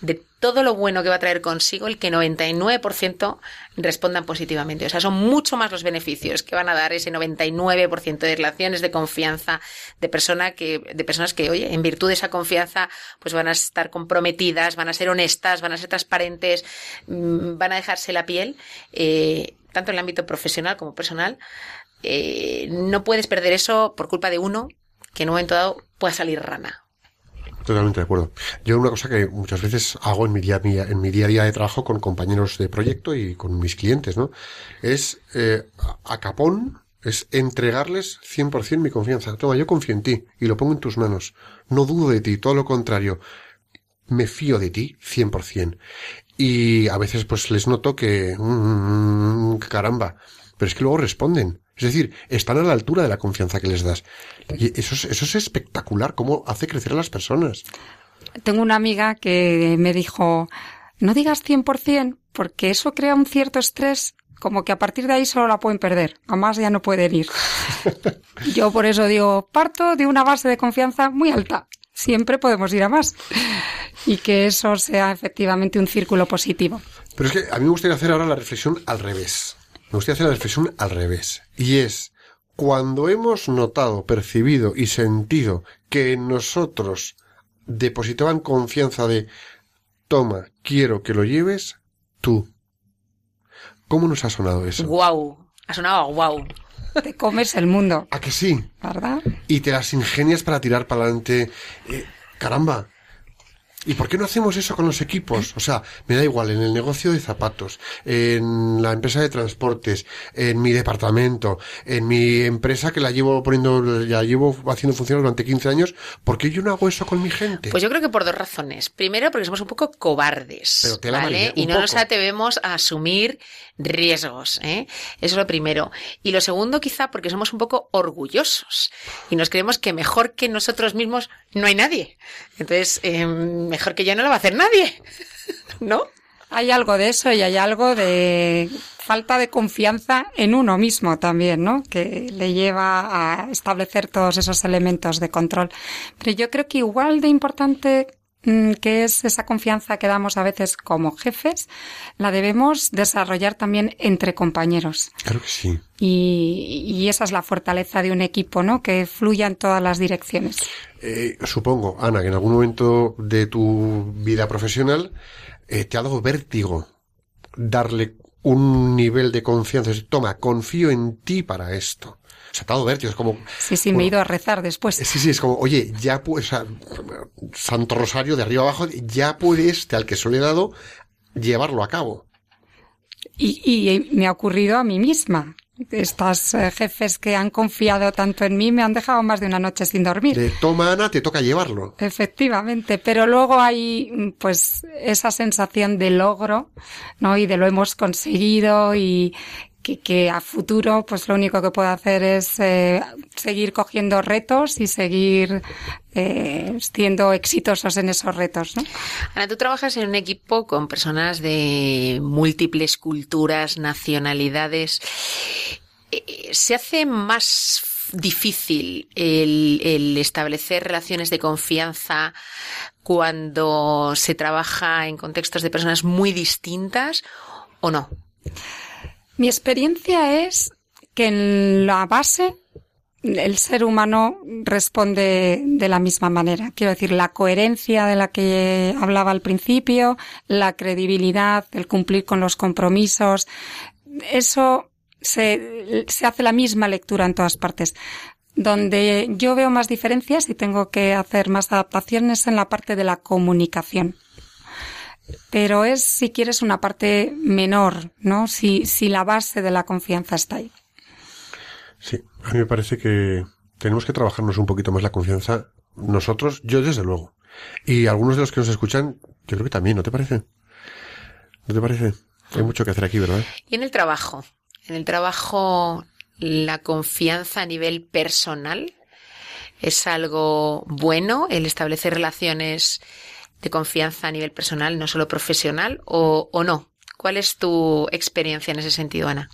de todo lo bueno que va a traer consigo el que 99% respondan positivamente. O sea, son mucho más los beneficios que van a dar ese 99% de relaciones de confianza de, persona que, de personas que, oye, en virtud de esa confianza, pues van a estar comprometidas, van a ser honestas, van a ser transparentes, mm, van a dejarse la piel, eh, tanto en el ámbito profesional como personal. Eh, no puedes perder eso por culpa de uno que en un momento dado pueda salir rana
Totalmente de acuerdo. Yo una cosa que muchas veces hago en mi día, en mi día a día de trabajo con compañeros de proyecto y con mis clientes, ¿no? Es eh, a capón, es entregarles 100% mi confianza. Toma, yo confío en ti y lo pongo en tus manos. No dudo de ti, todo lo contrario. me fío de ti 100%. Y a veces pues les noto que, mm, caramba, pero es que luego responden. Es decir, están a la altura de la confianza que les das. Y eso es, eso es espectacular, cómo hace crecer a las personas.
Tengo una amiga que me dijo, no digas 100% porque eso crea un cierto estrés como que a partir de ahí solo la pueden perder, a más ya no pueden ir. Yo por eso digo, parto de una base de confianza muy alta. Siempre podemos ir a más. Y que eso sea efectivamente un círculo positivo.
Pero es que a mí me gustaría hacer ahora la reflexión al revés. Me gustaría hacer la reflexión al revés. Y es, cuando hemos notado, percibido y sentido que en nosotros depositaban confianza de, toma, quiero que lo lleves, tú. ¿Cómo nos ha sonado eso?
Guau. Ha sonado a guau.
Te comes el mundo,
¿A que sí?
¿verdad?
Y te las ingenias para tirar para adelante. Eh, caramba. ¿Y por qué no hacemos eso con los equipos? O sea, me da igual, en el negocio de zapatos, en la empresa de transportes, en mi departamento, en mi empresa que la llevo poniendo, la llevo haciendo funcionar durante 15 años, ¿por qué yo no hago eso con mi gente?
Pues yo creo que por dos razones. Primero, porque somos un poco cobardes,
Pero tela
¿vale?
amarilla,
Y no nos atrevemos a asumir riesgos, ¿eh? Eso es lo primero. Y lo segundo, quizá, porque somos un poco orgullosos y nos creemos que mejor que nosotros mismos no hay nadie. Entonces, eh, mejor que yo no lo va a hacer nadie, ¿no?
Hay algo de eso y hay algo de falta de confianza en uno mismo también, ¿no? Que le lleva a establecer todos esos elementos de control. Pero yo creo que igual de importante que es esa confianza que damos a veces como jefes, la debemos desarrollar también entre compañeros.
Claro que sí.
Y, y esa es la fortaleza de un equipo, ¿no? Que fluya en todas las direcciones.
Eh, supongo, Ana, que en algún momento de tu vida profesional eh, te ha dado vértigo darle un nivel de confianza. Toma, confío en ti para esto. O sea, te ha dado vértigo. Es como...
Sí, sí, me he ido a rezar después.
Sí, sí, es como, oye, ya puedes, sea, Santo Rosario de arriba abajo, ya puede este al que se lo he dado llevarlo a cabo.
Y, y me ha ocurrido a mí misma. Estos eh, jefes que han confiado tanto en mí me han dejado más de una noche sin dormir.
De toma, Ana, te toca llevarlo.
Efectivamente, pero luego hay pues esa sensación de logro, ¿no? Y de lo hemos conseguido y que, a futuro pues lo único que puedo hacer es eh, seguir cogiendo retos y seguir eh, siendo exitosos en esos retos, ¿no?
Ana, tú trabajas en un equipo con personas de múltiples culturas, nacionalidades. Eh, ¿Se hace más difícil el establecer relaciones de confianza cuando se trabaja en contextos de personas muy distintas o no?
Mi experiencia es que en la base el ser humano responde de la misma manera. Quiero decir, la coherencia de la que hablaba al principio, la credibilidad, el cumplir con los compromisos, eso se, se hace la misma lectura en todas partes. Donde yo veo más diferencias y tengo que hacer más adaptaciones en la parte de la comunicación pero es, si quieres, una parte menor, ¿no? Si, si la base de la confianza está ahí.
Sí, a mí me parece que tenemos que trabajarnos un poquito más la confianza nosotros, yo desde luego. Y algunos de los que nos escuchan, yo creo que también, ¿no te parece? ¿No te parece? Hay mucho que hacer aquí, ¿verdad?
Y en el trabajo, en el trabajo, la confianza a nivel personal es algo bueno, el establecer relaciones de confianza a nivel personal, no solo profesional, o, o no. ¿Cuál es tu experiencia en ese sentido, Ana?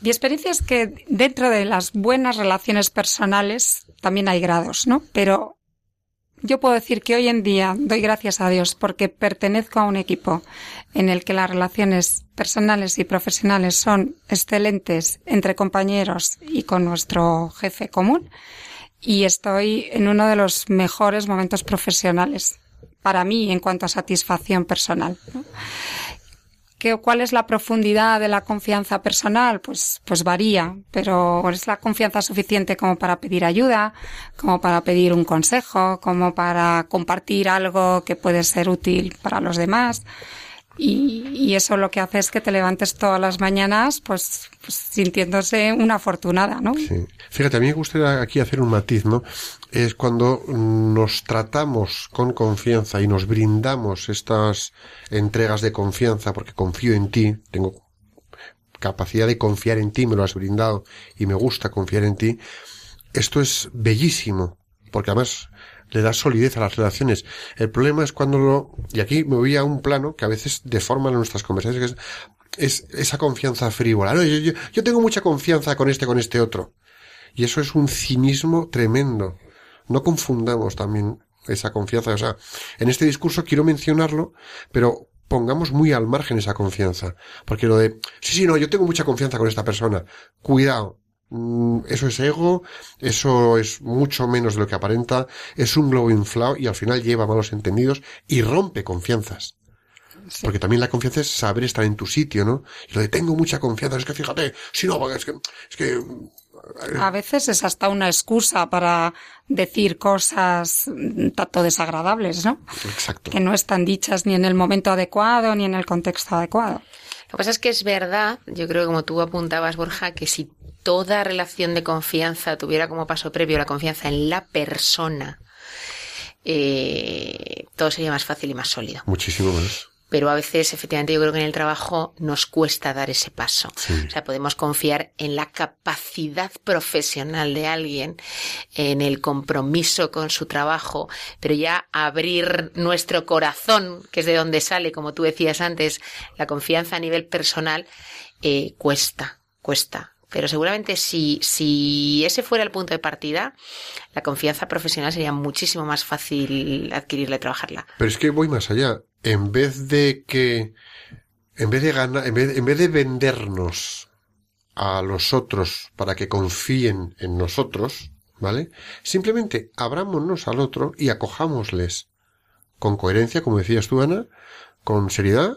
Mi experiencia es que dentro de las buenas relaciones personales también hay grados, ¿no? Pero yo puedo decir que hoy en día doy gracias a Dios porque pertenezco a un equipo en el que las relaciones personales y profesionales son excelentes entre compañeros y con nuestro jefe común y estoy en uno de los mejores momentos profesionales para mí en cuanto a satisfacción personal. ¿Qué, ¿Cuál es la profundidad de la confianza personal? Pues, pues varía, pero es la confianza suficiente como para pedir ayuda, como para pedir un consejo, como para compartir algo que puede ser útil para los demás. Y, eso lo que hace es que te levantes todas las mañanas pues, pues, sintiéndose una afortunada, ¿no?
Sí. Fíjate, a mí me gustaría aquí hacer un matiz, ¿no? Es cuando nos tratamos con confianza y nos brindamos estas entregas de confianza porque confío en ti, tengo capacidad de confiar en ti, me lo has brindado y me gusta confiar en ti. Esto es bellísimo, porque además le da solidez a las relaciones. El problema es cuando lo, y aquí me voy a un plano que a veces deforma nuestras conversaciones, que es, es esa confianza frívola. No, yo, yo, tengo mucha confianza con este, con este otro. Y eso es un cinismo tremendo. No confundamos también esa confianza. O sea, en este discurso quiero mencionarlo, pero pongamos muy al margen esa confianza. Porque lo de, sí, sí, no, yo tengo mucha confianza con esta persona. Cuidado. Mm, eso es ego, eso es mucho menos de lo que aparenta, es un globo inflado y al final lleva malos entendidos y rompe confianzas. Porque también la confianza es saber estar en tu sitio, ¿no? Y lo de tengo mucha confianza, es que fíjate, si no, es que, es que...
Eh, A veces es hasta una excusa para decir cosas tanto desagradables, ¿no?
Exacto.
Que no están dichas ni en el momento adecuado ni en el contexto adecuado.
Lo que pasa es que es verdad, yo creo que como tú apuntabas, Borja, que si toda relación de confianza tuviera como paso previo la confianza en la persona, eh, todo sería más fácil y más sólido.
Muchísimo más.
Pero a veces, efectivamente, yo creo que en el trabajo nos cuesta dar ese paso. O sea, podemos confiar en la capacidad profesional de alguien, en el compromiso con su trabajo, pero ya abrir nuestro corazón, que es de donde sale, como tú decías antes, la confianza a nivel personal, eh, cuesta, cuesta. Pero seguramente si, si ese fuera el punto de partida, la confianza profesional sería muchísimo más fácil adquirirla y trabajarla.
Pero es que voy más allá. En vez de que, en vez de ganar, en vez, en vez de vendernos a los otros para que confíen en nosotros, ¿vale? Simplemente abrámonos al otro y acojámosles con coherencia, como decías tú, Ana, con seriedad,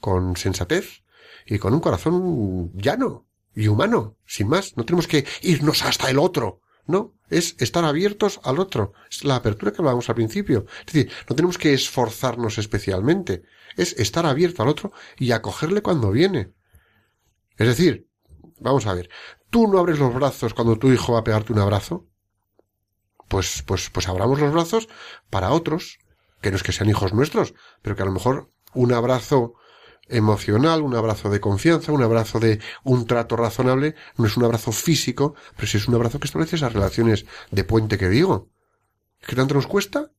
con sensatez y con un corazón llano y humano, sin más. No tenemos que irnos hasta el otro. No, es estar abiertos al otro. Es la apertura que hablábamos al principio. Es decir, no tenemos que esforzarnos especialmente. Es estar abierto al otro y acogerle cuando viene. Es decir, vamos a ver, tú no abres los brazos cuando tu hijo va a pegarte un abrazo. Pues, pues, pues abramos los brazos para otros, que no es que sean hijos nuestros, pero que a lo mejor un abrazo emocional, un abrazo de confianza, un abrazo de un trato razonable, no es un abrazo físico, pero sí es un abrazo que establece esas relaciones de puente que digo. ¿Qué tanto nos cuesta?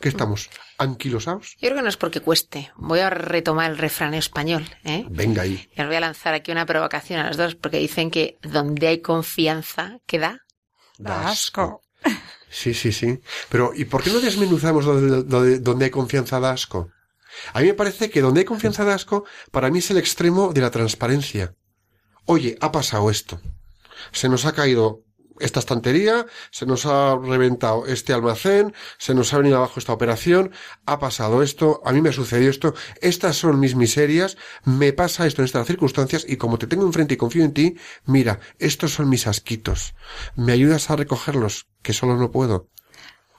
¿Qué estamos? ¿Anquilosados?
Yo creo que no es porque cueste. Voy a retomar el refrán español. ¿eh?
Venga ahí.
Y os voy a lanzar aquí una provocación a los dos, porque dicen que donde hay confianza, ¿qué da?
Da asco.
Sí, sí, sí. Pero, ¿y por qué no desmenuzamos donde, donde hay confianza da asco? A mí me parece que donde hay confianza de asco, para mí es el extremo de la transparencia. Oye, ha pasado esto. Se nos ha caído esta estantería, se nos ha reventado este almacén, se nos ha venido abajo esta operación, ha pasado esto, a mí me ha sucedido esto, estas son mis miserias, me pasa esto en estas circunstancias y como te tengo enfrente y confío en ti, mira, estos son mis asquitos. ¿Me ayudas a recogerlos? Que solo no puedo.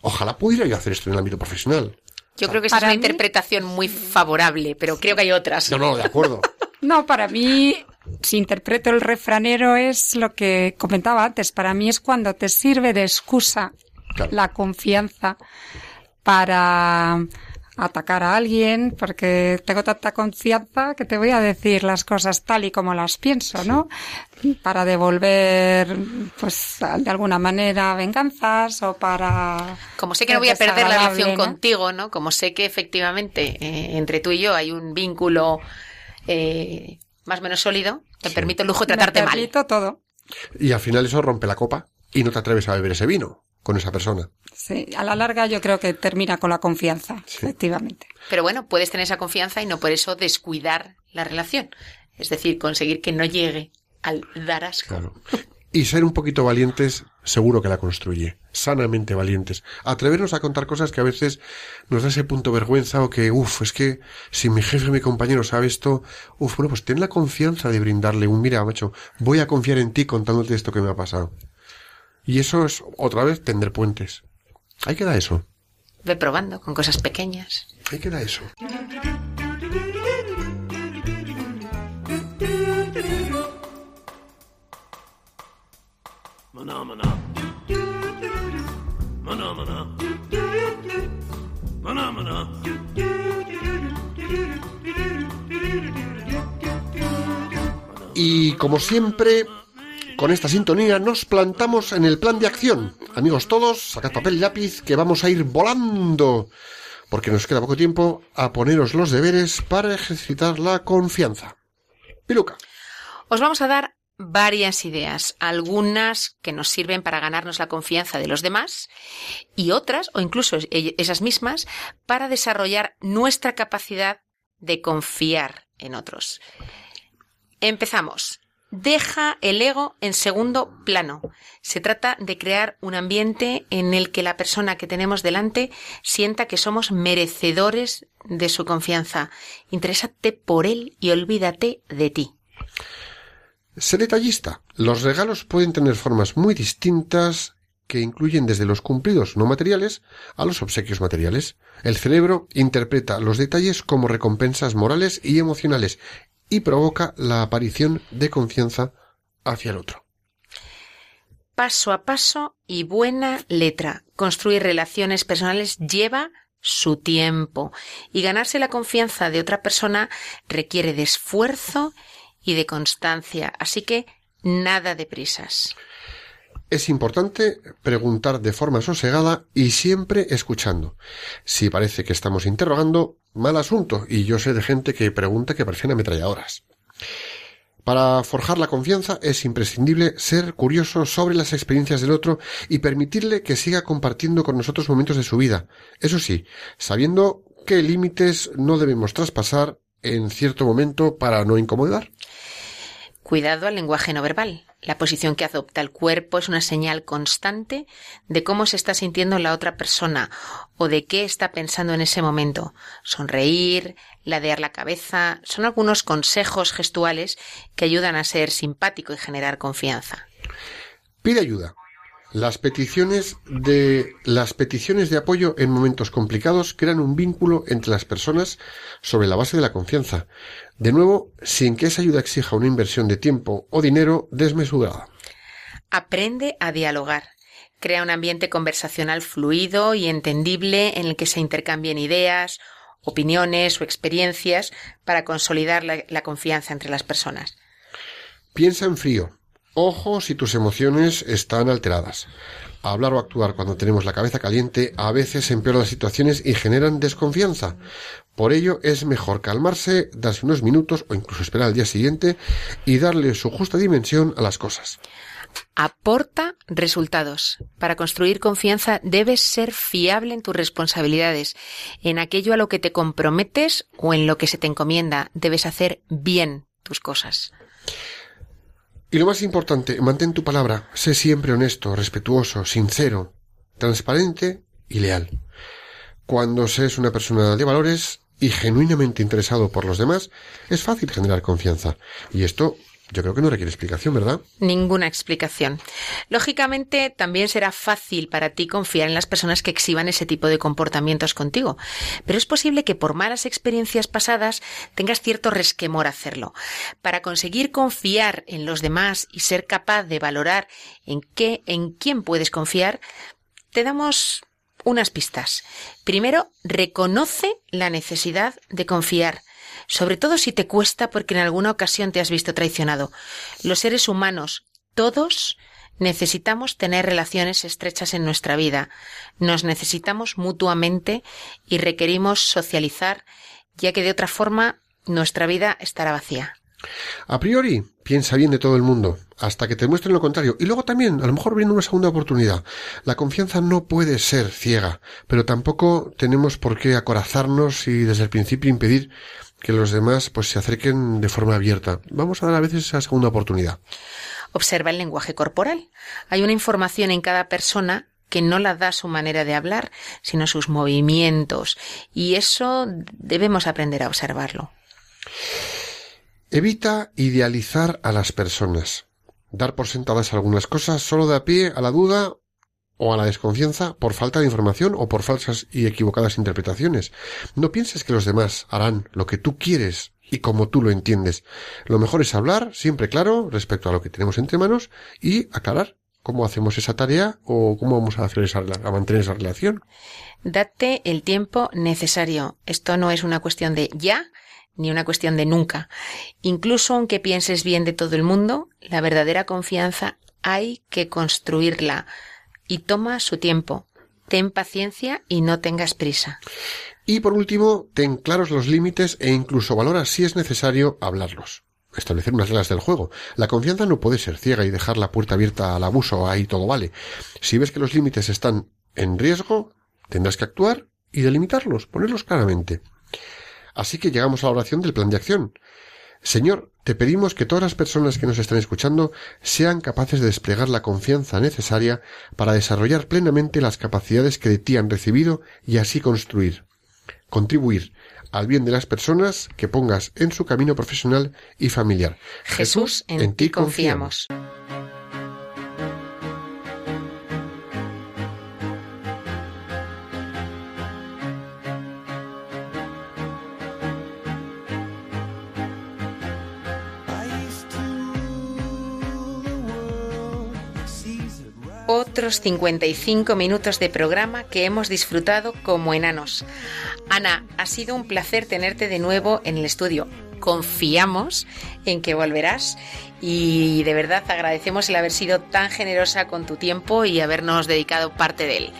Ojalá pudiera yo hacer esto en el ámbito profesional.
Yo creo que esa es una interpretación muy favorable, pero creo que hay otras.
No, no, de acuerdo.
no, para mí, si interpreto el refranero, es lo que comentaba antes. Para mí es cuando te sirve de excusa la confianza para atacar a alguien porque tengo tanta confianza que te voy a decir las cosas tal y como las pienso, ¿no? Para devolver, pues, de alguna manera venganzas o para...
Como sé que no voy a perder la relación contigo, ¿no? Como sé que efectivamente eh, entre tú y yo hay un vínculo eh, más o menos sólido, te permito el lujo de tratarte
Me
mal.
todo.
Y al final eso rompe la copa y no te atreves a beber ese vino con esa persona.
Sí, a la larga yo creo que termina con la confianza, efectivamente.
Pero bueno, puedes tener esa confianza y no por eso descuidar la relación. Es decir, conseguir que no llegue al dar asco.
Claro. Y ser un poquito valientes, seguro que la construye. Sanamente valientes. Atrevernos a contar cosas que a veces nos da ese punto de vergüenza o que, uff, es que si mi jefe, mi compañero sabe esto, uff, bueno, pues ten la confianza de brindarle un, mira, macho, voy a confiar en ti contándote esto que me ha pasado. Y eso es otra vez tender puentes. Ahí queda eso.
Ve probando con cosas pequeñas.
Ahí queda eso. Y como siempre, con esta sintonía nos plantamos en el plan de acción. Amigos todos, sacad papel y lápiz que vamos a ir volando, porque nos queda poco tiempo a poneros los deberes para ejercitar la confianza. Piluca.
Os vamos a dar varias ideas, algunas que nos sirven para ganarnos la confianza de los demás y otras, o incluso esas mismas, para desarrollar nuestra capacidad de confiar en otros. Empezamos. Deja el ego en segundo plano. Se trata de crear un ambiente en el que la persona que tenemos delante sienta que somos merecedores de su confianza. Interésate por él y olvídate de ti.
Sé detallista. Los regalos pueden tener formas muy distintas que incluyen desde los cumplidos no materiales a los obsequios materiales. El cerebro interpreta los detalles como recompensas morales y emocionales y provoca la aparición de confianza hacia el otro.
Paso a paso y buena letra. Construir relaciones personales lleva su tiempo y ganarse la confianza de otra persona requiere de esfuerzo y de constancia, así que nada de prisas.
Es importante preguntar de forma sosegada y siempre escuchando. Si parece que estamos interrogando, mal asunto, y yo sé de gente que pregunta que parecen ametralladoras. Para forjar la confianza es imprescindible ser curioso sobre las experiencias del otro y permitirle que siga compartiendo con nosotros momentos de su vida. Eso sí, sabiendo qué límites no debemos traspasar en cierto momento para no incomodar.
Cuidado al lenguaje no verbal. La posición que adopta el cuerpo es una señal constante de cómo se está sintiendo la otra persona o de qué está pensando en ese momento. Sonreír, ladear la cabeza, son algunos consejos gestuales que ayudan a ser simpático y generar confianza.
Pide ayuda. Las peticiones de las peticiones de apoyo en momentos complicados crean un vínculo entre las personas sobre la base de la confianza, de nuevo sin que esa ayuda exija una inversión de tiempo o dinero desmesurada.
Aprende a dialogar. Crea un ambiente conversacional fluido y entendible en el que se intercambien ideas, opiniones o experiencias para consolidar la, la confianza entre las personas.
Piensa en frío, Ojo si tus emociones están alteradas. Hablar o actuar cuando tenemos la cabeza caliente a veces empeora las situaciones y generan desconfianza. Por ello es mejor calmarse, darse unos minutos o incluso esperar al día siguiente y darle su justa dimensión a las cosas.
Aporta resultados. Para construir confianza debes ser fiable en tus responsabilidades, en aquello a lo que te comprometes o en lo que se te encomienda. Debes hacer bien tus cosas.
Y lo más importante, mantén tu palabra, sé siempre honesto, respetuoso, sincero, transparente y leal. Cuando seas una persona de valores y genuinamente interesado por los demás, es fácil generar confianza. Y esto yo creo que no requiere explicación, ¿verdad?
Ninguna explicación. Lógicamente, también será fácil para ti confiar en las personas que exhiban ese tipo de comportamientos contigo. Pero es posible que por malas experiencias pasadas tengas cierto resquemor a hacerlo. Para conseguir confiar en los demás y ser capaz de valorar en qué, en quién puedes confiar, te damos unas pistas. Primero, reconoce la necesidad de confiar sobre todo si te cuesta porque en alguna ocasión te has visto traicionado. Los seres humanos, todos, necesitamos tener relaciones estrechas en nuestra vida, nos necesitamos mutuamente y requerimos socializar, ya que de otra forma nuestra vida estará vacía.
A priori, piensa bien de todo el mundo, hasta que te muestren lo contrario. Y luego también, a lo mejor viene una segunda oportunidad. La confianza no puede ser ciega, pero tampoco tenemos por qué acorazarnos y desde el principio impedir que los demás pues se acerquen de forma abierta. Vamos a dar a veces esa segunda oportunidad.
Observa el lenguaje corporal. Hay una información en cada persona que no la da su manera de hablar, sino sus movimientos, y eso debemos aprender a observarlo.
Evita idealizar a las personas. Dar por sentadas algunas cosas solo da pie a la duda o a la desconfianza por falta de información o por falsas y equivocadas interpretaciones. No pienses que los demás harán lo que tú quieres y como tú lo entiendes. Lo mejor es hablar siempre claro respecto a lo que tenemos entre manos y aclarar cómo hacemos esa tarea o cómo vamos a hacer esa, a mantener esa relación.
Date el tiempo necesario. Esto no es una cuestión de ya ni una cuestión de nunca. Incluso aunque pienses bien de todo el mundo, la verdadera confianza hay que construirla y toma su tiempo. Ten paciencia y no tengas prisa.
Y por último, ten claros los límites e incluso valora si es necesario hablarlos. Establecer unas reglas del juego. La confianza no puede ser ciega y dejar la puerta abierta al abuso, ahí todo vale. Si ves que los límites están en riesgo, tendrás que actuar y delimitarlos, ponerlos claramente. Así que llegamos a la oración del plan de acción. Señor, te pedimos que todas las personas que nos están escuchando sean capaces de desplegar la confianza necesaria para desarrollar plenamente las capacidades que de ti han recibido y así construir, contribuir al bien de las personas que pongas en su camino profesional y familiar.
Jesús, en, ti confiamos. Otros 55 minutos de programa que hemos disfrutado como enanos. Ana, ha sido un placer tenerte de nuevo en el estudio. Confiamos en que volverás y de verdad agradecemos el haber sido tan generosa con tu tiempo y habernos dedicado parte de él.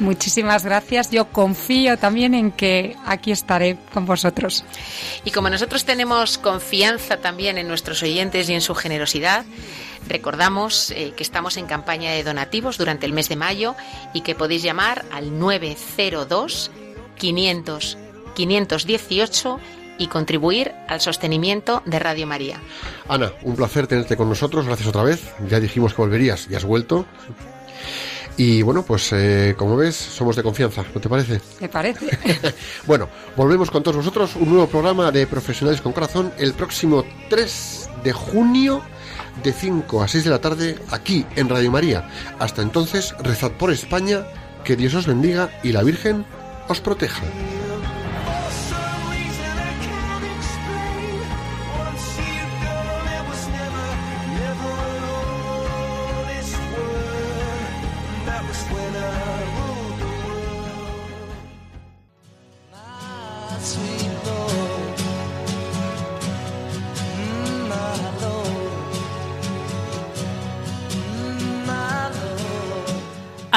Muchísimas gracias. Yo confío también en que aquí estaré con vosotros.
Y como nosotros tenemos confianza también en nuestros oyentes y en su generosidad, recordamos eh, que estamos en campaña de donativos durante el mes de mayo y que podéis llamar al 902 500 518 y contribuir al sostenimiento de Radio María.
Ana, un placer tenerte con nosotros. Gracias otra vez. Ya dijimos que volverías y has vuelto. Y bueno, pues eh, como ves, somos de confianza, ¿no te parece?
Me parece.
bueno, volvemos con todos vosotros, un nuevo programa de Profesionales con Corazón el próximo 3 de junio de 5 a 6 de la tarde aquí en Radio María. Hasta entonces, rezad por España, que Dios os bendiga y la Virgen os proteja.